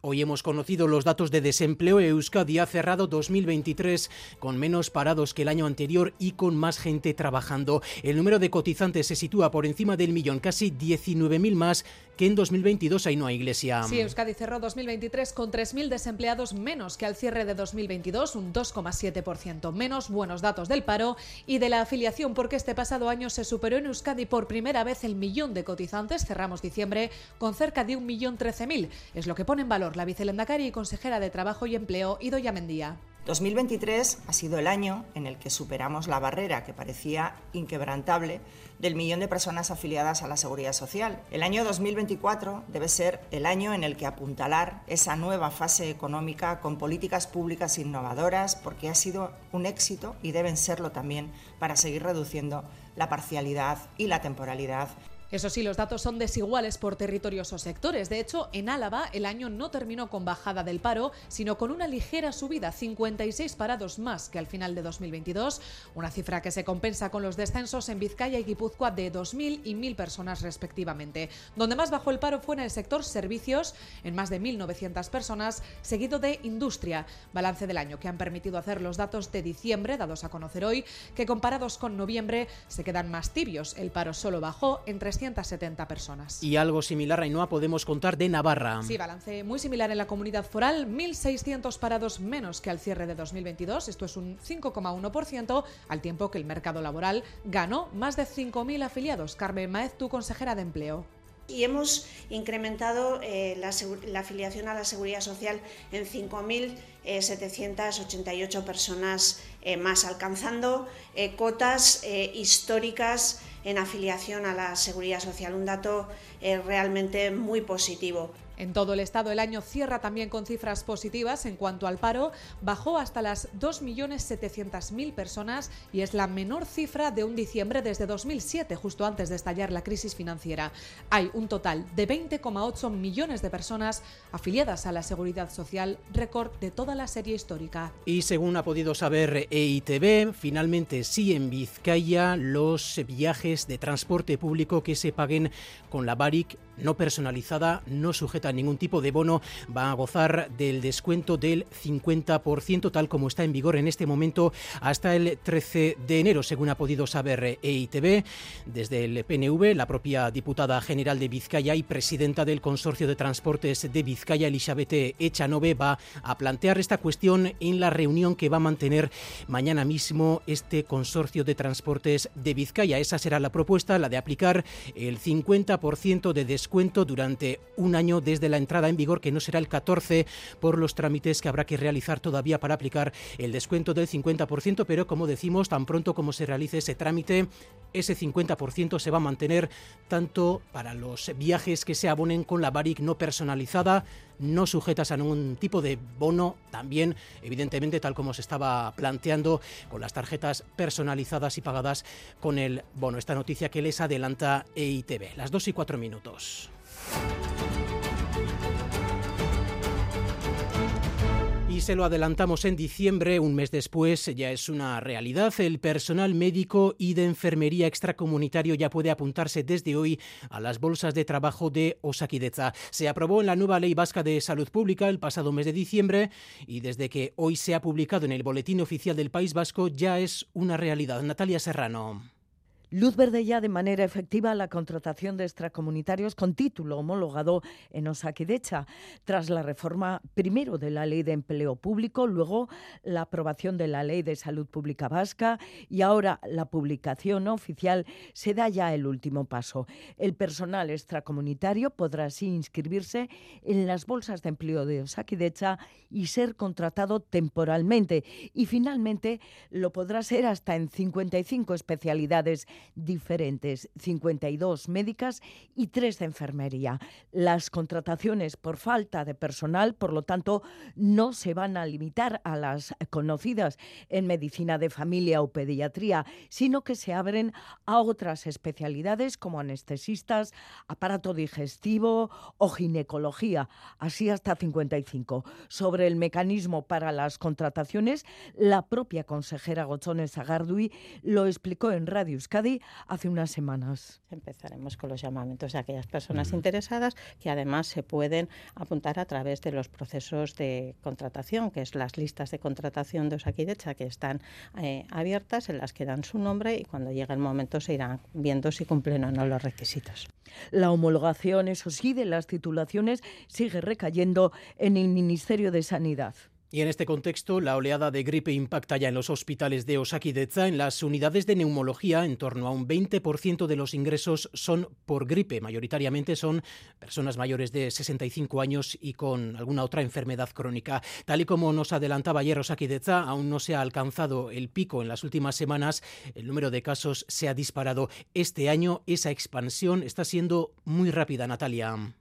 Hoy hemos conocido los datos de desempleo. Euskadi ha cerrado 2023 con menos parados que el año anterior y con más gente trabajando. El número de cotizantes se sitúa por encima del millón, casi 19.000 más que en 2022 hay no hay iglesia. Sí, Euskadi cerró 2023 con 3.000 desempleados menos que al cierre de 2022, un 2,7% menos. Buenos datos del paro y de la afiliación, porque este pasado año se superó en Euskadi por primera vez el millón de cotizantes. Cerramos diciembre con cerca de un millón 13.000. Es lo que pone en valor la vicelendacari y consejera de Trabajo y Empleo, Idoya Mendía. 2023 ha sido el año en el que superamos la barrera que parecía inquebrantable del millón de personas afiliadas a la Seguridad Social. El año 2024 debe ser el año en el que apuntalar esa nueva fase económica con políticas públicas innovadoras, porque ha sido un éxito y deben serlo también para seguir reduciendo la parcialidad y la temporalidad Eso sí, los datos son desiguales por territorios o sectores. De hecho, en Álava el año no terminó con bajada del paro, sino con una ligera subida, 56 parados más que al final de 2022, una cifra que se compensa con los descensos en Vizcaya y Guipúzcoa de 2.000 y 1.000 personas respectivamente. Donde más bajó el paro fue en el sector servicios, en más de 1.900 personas, seguido de industria. Balance del año que han permitido hacer los datos de diciembre, dados a conocer hoy, que comparados con noviembre se quedan más tibios. El paro solo bajó en 300 personas. Y algo similar, Ainhoa, podemos contar de Navarra. Sí, balance muy similar en la comunidad foral, 1.600 parados menos que al cierre de 2022, esto es un 5,1%, al tiempo que el mercado laboral ganó más de 5.000 afiliados. Carmen Maez, tu consejera de empleo y hemos incrementado eh, la, afiliación a la seguridad social en 5.788 eh, personas eh, más, alcanzando eh, cotas históricas en afiliación a la seguridad social, un dato realmente muy positivo. En todo el Estado el año cierra también con cifras positivas en cuanto al paro, bajó hasta las 2.700.000 personas y es la menor cifra de un diciembre desde 2007, justo antes de estallar la crisis financiera. Hay un total de 20,8 millones de personas afiliadas a la Seguridad Social, récord de toda la serie histórica. Y según ha podido saber EITB, finalmente sí en Vizcaya los viajes de transporte público que se paguen con la BARIC no personalizada, no sujeta a ningún tipo de bono, va a gozar del descuento del 50%, tal como está en vigor en este momento hasta el 13 de enero, según ha podido saber EITB. Desde el PNV, la propia diputada general de Vizcaya y presidenta del Consorcio de Transportes de Vizcaya, Elizabeth Echanove, va a plantear esta cuestión en la reunión que va a mantener mañana mismo este Consorcio de Transportes de Vizcaya. Esa será la propuesta, la de aplicar el 50% de descuento cuento durante un año desde la entrada en vigor, que no será el 14 por los trámites que habrá que realizar todavía para aplicar el descuento del 50%, pero como decimos, tan pronto como se realice ese trámite, ese 50% se va a mantener tanto para los viajes que se abonen con la BARIC no personalizada, no sujetas a ningún tipo de bono, también evidentemente tal como se estaba planteando con las tarjetas personalizadas y pagadas con el bono. Esta noticia que les adelanta EITB, las 2 y 4 minutos. Se lo adelantamos en diciembre, un mes después ya es una realidad. El personal médico y de enfermería extracomunitario ya puede apuntarse desde hoy a las bolsas de trabajo de Osakideza. Se aprobó en la nueva Ley Vasca de Salud Pública el pasado mes de diciembre y desde que hoy se ha publicado en el Boletín Oficial del País Vasco ya es una realidad. Natalia Serrano. Luz verde ya de manera efectiva la contratación de extracomunitarios con título homologado en Osakidecha, tras la reforma primero de la Ley de Empleo Público, luego la aprobación de la Ley de Salud Pública Vasca y ahora la publicación oficial, se da ya el último paso. El personal extracomunitario podrá así inscribirse en las bolsas de empleo de Osakidecha y ser contratado temporalmente y finalmente lo podrá ser hasta en 55 especialidades diferentes, 52 médicas y 3 de enfermería. Las contrataciones por falta de personal, por lo tanto, no se van a limitar a las conocidas en medicina de familia o pediatría, sino que se abren a otras especialidades como anestesistas, aparato digestivo o ginecología, así hasta 55. Sobre el mecanismo para las contrataciones, la propia consejera Gochones Agardui lo explicó en Radio Euskadi hace unas semanas. Empezaremos con los llamamientos de aquellas personas interesadas que además se pueden apuntar a través de los procesos de contratación, que es las listas de contratación de Osakidecha que están eh, abiertas, en las que dan su nombre y cuando llegue el momento se irán viendo si cumplen o no los requisitos. La homologación, eso sí, de las titulaciones sigue recayendo en el Ministerio de Sanidad. Y en este contexto, la oleada de gripe impacta ya en los hospitales de Osakideza. En las unidades de neumología, en torno a un 20% de los ingresos son por gripe. Mayoritariamente son personas mayores de 65 años y con alguna otra enfermedad crónica. Tal y como nos adelantaba ayer Osakideza, aún no se ha alcanzado el pico en las últimas semanas. El número de casos se ha disparado. Este año esa expansión está siendo muy rápida, Natalia.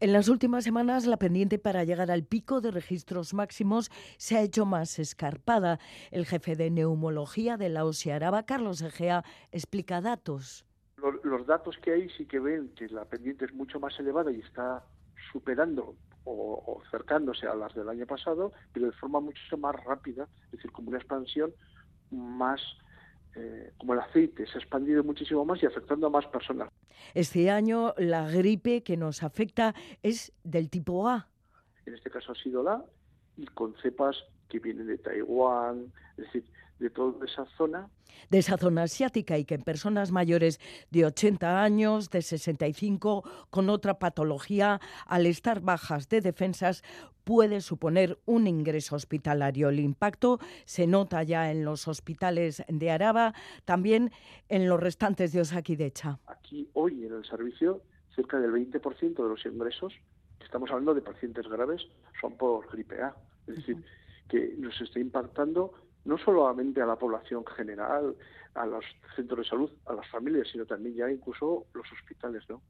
En las últimas semanas, la pendiente para llegar al pico de registros máximos se ha hecho más escarpada. El jefe de neumología de la OSI Araba, Carlos Egea, explica datos los datos que hay sí que ven que la pendiente es mucho más elevada y está superando o, o, acercándose a las del año pasado, pero de forma mucho más rápida, es decir, como una expansión más eh, como el aceite se ha expandido muchísimo más y afectando a más personas. Este año la gripe que nos afecta es del tipo A. En este caso ha sido la y con cepas que vienen de Taiwán, es decir, de toda esa zona. De esa zona asiática y que en personas mayores de 80 años, de 65, con otra patología, al estar bajas de defensas, puede suponer un ingreso hospitalario. El impacto se nota ya en los hospitales de Araba, también en los restantes de Osakidecha. Aquí hoy en el servicio, cerca del 20% de los ingresos, estamos hablando de pacientes graves, son por gripe A. Es decir, que nos está impactando no solamente a la población general, a los centros de salud, a las familias, sino también ya incluso los hospitales, ¿no?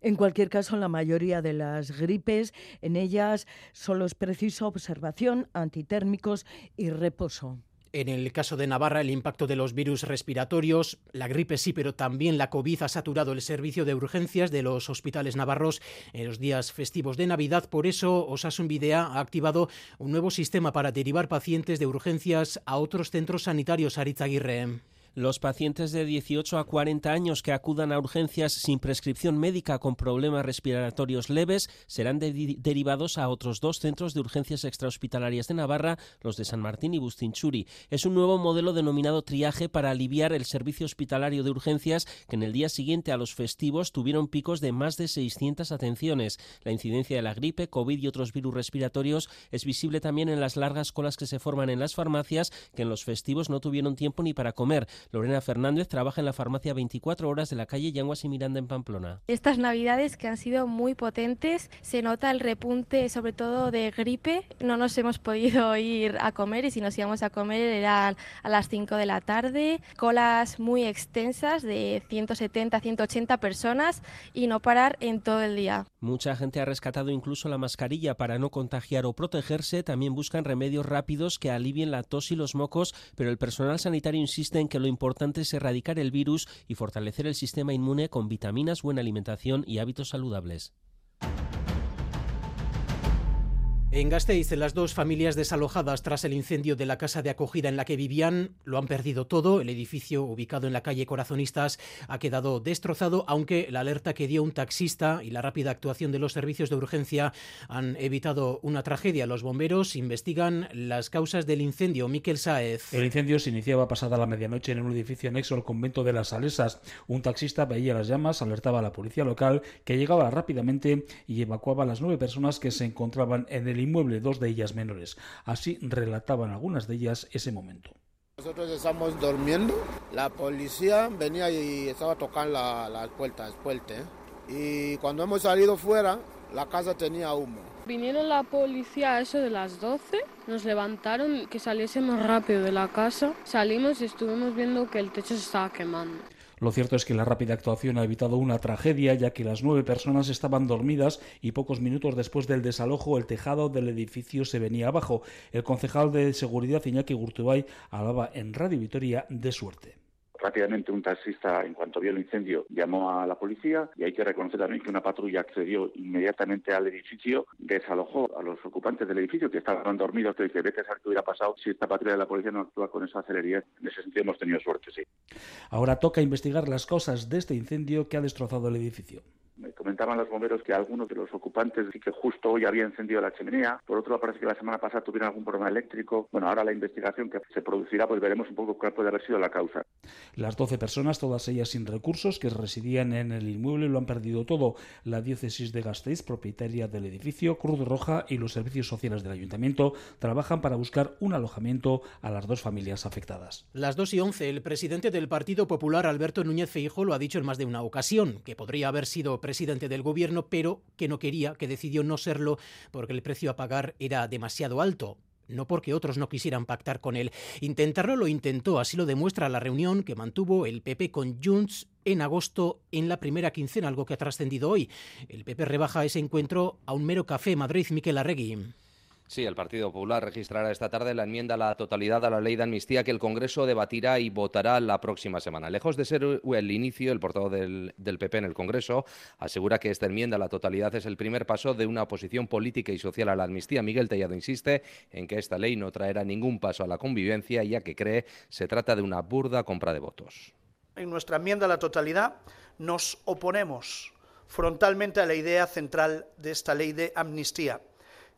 En cualquier caso, la mayoría de las gripes, en ellas solo es preciso observación, antitérmicos y reposo. En el caso de Navarra, el impacto de los virus respiratorios, la gripe sí, pero también la COVID ha saturado el servicio de urgencias de los hospitales navarros en los días festivos de Navidad. Por eso, Osasun Videa ha activado un nuevo sistema para derivar pacientes de urgencias a otros centros sanitarios. Aritzaguirre. Los pacientes de 18 a 40 años que acudan a urgencias sin prescripción médica con problemas respiratorios leves serán de derivados a otros dos centros de urgencias extrahospitalarias de Navarra, los de San Martín y Bustinchuri. Es un nuevo modelo denominado triaje para aliviar el servicio hospitalario de urgencias que en el día siguiente a los festivos tuvieron picos de más de 600 atenciones. La incidencia de la gripe, COVID y otros virus respiratorios es visible también en las largas colas que se forman en las farmacias que en los festivos no tuvieron tiempo ni para comer. Lorena Fernández trabaja en la farmacia 24 horas de la calle Yanguas y Miranda en Pamplona. Estas navidades que han sido muy potentes, se nota el repunte sobre todo de gripe. No nos hemos podido ir a comer y si nos íbamos a comer era a las 5 de la tarde. Colas muy extensas de 170, 180 personas y no parar en todo el día. Mucha gente ha rescatado incluso la mascarilla para no contagiar o protegerse. También buscan remedios rápidos que alivien la tos y los mocos, pero el personal sanitario insiste en que lo importante es erradicar el virus y fortalecer el sistema inmune con vitaminas, buena alimentación y hábitos saludables. En Gasteiz, las dos familias desalojadas tras el incendio de la casa de acogida en la que vivían lo han perdido todo. El edificio, ubicado en la calle Corazonistas, ha quedado destrozado, aunque la alerta que dio un taxista y la rápida actuación de los servicios de urgencia han evitado una tragedia. Los bomberos investigan las causas del incendio. Miquel Saez. El incendio se iniciaba pasada la medianoche en un edificio anexo al convento de las Salesas. Un taxista veía las llamas, alertaba a la policía local, que llegaba rápidamente y evacuaba a las nueve personas que se encontraban en el inmueble, dos de ellas menores. Así relataban algunas de ellas ese momento. Nosotros estamos durmiendo, la policía venía y estaba tocando las la puertas, puertas, y cuando hemos salido fuera, la casa tenía humo. Vinieron la policía a eso de las 12, nos levantaron que saliésemos rápido de la casa, salimos y estuvimos viendo que el techo se estaba quemando. Lo cierto es que la rápida actuación ha evitado una tragedia, ya que las nueve personas estaban dormidas y pocos minutos después del desalojo el tejado del edificio se venía abajo. El concejal de seguridad Iñaki Gurtubay hablaba en Radio Vitoria de suerte. Rápidamente un taxista, en cuanto vio el incendio, llamó a la policía y hay que reconocer también que una patrulla accedió inmediatamente al edificio, desalojó a los ocupantes del edificio que estaban dormidos, que dice, vete a saber qué hubiera pasado si esta patrulla de la policía no actúa con esa celeridad. En ese sentido hemos tenido suerte, sí. Ahora toca investigar las causas de este incendio que ha destrozado el edificio. Me comentaban los bomberos que algunos de los ocupantes sí que justo hoy había encendido la chimenea. Por otro lado, parece que la semana pasada tuvieron algún problema eléctrico. Bueno, ahora la investigación que se producirá, pues veremos un poco cuál puede haber sido la causa. Las 12 personas, todas ellas sin recursos, que residían en el inmueble, lo han perdido todo. La diócesis de Gasteiz, propietaria del edificio, Cruz Roja y los servicios sociales del ayuntamiento trabajan para buscar un alojamiento a las dos familias afectadas. Las 2 y 11, el presidente del Partido Popular, Alberto Núñez Feijóo, lo ha dicho en más de una ocasión, que podría haber sido presidente del gobierno, pero que no quería, que decidió no serlo porque el precio a pagar era demasiado alto no porque otros no quisieran pactar con él. Intentarlo lo intentó, así lo demuestra la reunión que mantuvo el PP con Junts en agosto en la primera quincena, algo que ha trascendido hoy. El PP rebaja ese encuentro a un mero café Madrid Miquel Arregui. Sí, el Partido Popular registrará esta tarde la enmienda a la totalidad a la ley de amnistía que el Congreso debatirá y votará la próxima semana. Lejos de ser el inicio, el portavoz del, PP en el Congreso asegura que esta enmienda a la totalidad es el primer paso de una oposición política y social a la amnistía. Miguel Tellado insiste en que esta ley no traerá ningún paso a la convivencia, ya que cree se trata de una burda compra de votos. En nuestra enmienda a la totalidad nos oponemos frontalmente a la idea central de esta ley de amnistía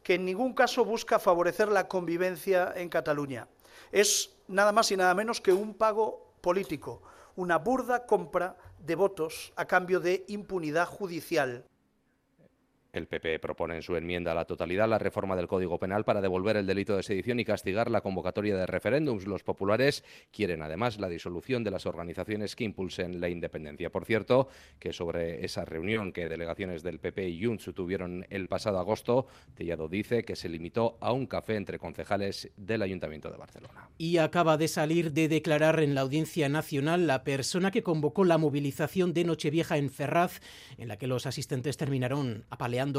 que en ningún caso busca favorecer la convivencia en Cataluña. Es nada más y nada menos que un pago político, una burda compra de votos a cambio de impunidad judicial. El PP propone en su enmienda a la totalidad la reforma del Código Penal para devolver el delito de sedición y castigar la convocatoria de referéndums. Los populares quieren además la disolución de las organizaciones que impulsen la independencia. Por cierto, que sobre esa reunión que delegaciones del PP y Junts tuvieron el pasado agosto, Tellado dice que se limitó a un café entre concejales del Ayuntamiento de Barcelona. Y acaba de salir de declarar en la Audiencia Nacional la persona que convocó la movilización de Nochevieja en Ferraz, en la que los asistentes terminaron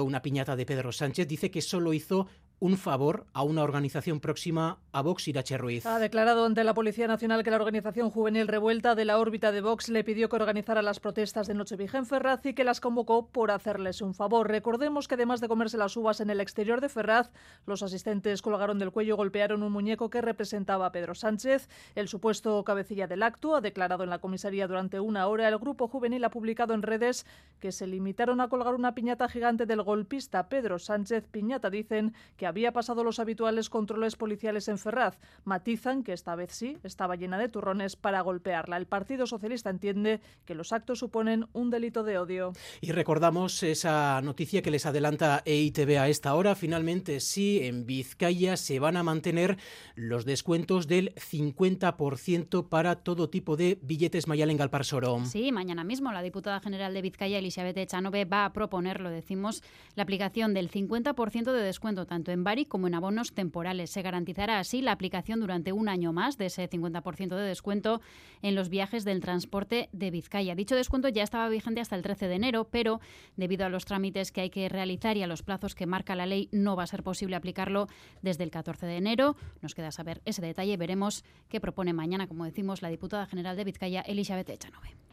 una piñata de Pedro Sánchez, dice que solo hizo un favor a una organización próxima a Vox, Irache Ruiz. Ha declarado ante la Policía Nacional que la organización juvenil revuelta de la órbita de Vox le pidió que organizara las protestas de Nochevieja en Ferraz y que las convocó por hacerles un favor. Recordemos que además de comerse las uvas en el exterior de Ferraz, los asistentes colgaron del cuello y golpearon un muñeco que representaba a Pedro Sánchez. El supuesto cabecilla del acto ha declarado en la comisaría durante una hora. El grupo juvenil ha publicado en redes que se limitaron a colgar una piñata gigante del golpista Pedro Sánchez. Piñata dicen que había pasado los habituales controles policiales en Ferraz. Matizan que esta vez sí estaba llena de turrones para golpearla. El Partido Socialista entiende que los actos suponen un delito de odio. Y recordamos esa noticia que les adelanta EITB a esta hora. Finalmente, sí, en Vizcaya se van a mantener los descuentos del 50% para todo tipo de billetes Mayal en Galparsoro. Sí, mañana mismo la diputada general de Vizcaya, Elizabeth Echanove, va a proponer, lo decimos, la aplicación del 50% de descuento tanto en Bari como en abonos temporales. Se garantizará así la aplicación durante un año más de ese 50% de descuento en los viajes del transporte de Vizcaya. Dicho descuento ya estaba vigente hasta el 13 de enero, pero debido a los trámites que hay que realizar y a los plazos que marca la ley, no va a ser posible aplicarlo desde el 14 de enero. Nos queda saber ese detalle. Veremos qué propone mañana, como decimos, la diputada general de Vizcaya, Elizabeth Echanove.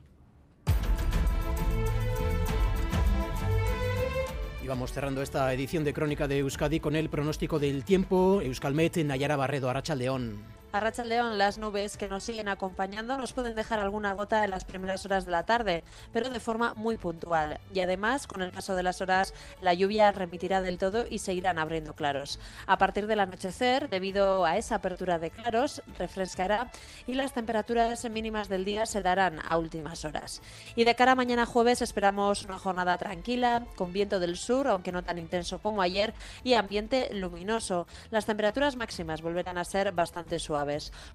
Y vamos cerrando esta edición de Crónica de Euskadi con el pronóstico del tiempo. Euskalmet, Nayara Barredo, Aracha León. A Racha León, las nubes que nos siguen acompañando nos pueden dejar alguna gota en las primeras horas de la tarde, pero de forma muy puntual. Y además, con el paso de las horas, la lluvia remitirá del todo y seguirán abriendo claros. A partir del anochecer, debido a esa apertura de claros, refrescará y las temperaturas mínimas del día se darán a últimas horas. Y de cara a mañana jueves esperamos una jornada tranquila, con viento del sur, aunque no tan intenso como ayer, y ambiente luminoso. Las temperaturas máximas volverán a ser bastante suaves.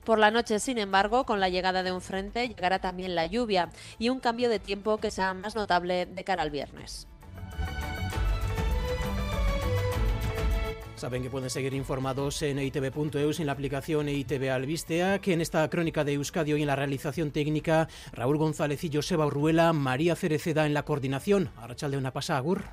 Por la noche, sin embargo, con la llegada de un frente llegará también la lluvia y un cambio de tiempo que será más notable de cara al viernes. Saben que pueden seguir informados en eitv.eus en la aplicación EITV Albistea, que en esta crónica de Euskadi hoy en la realización técnica, Raúl González y Joseba Urruela, María Cereceda en la coordinación. Arrachalde una pasa, Agur.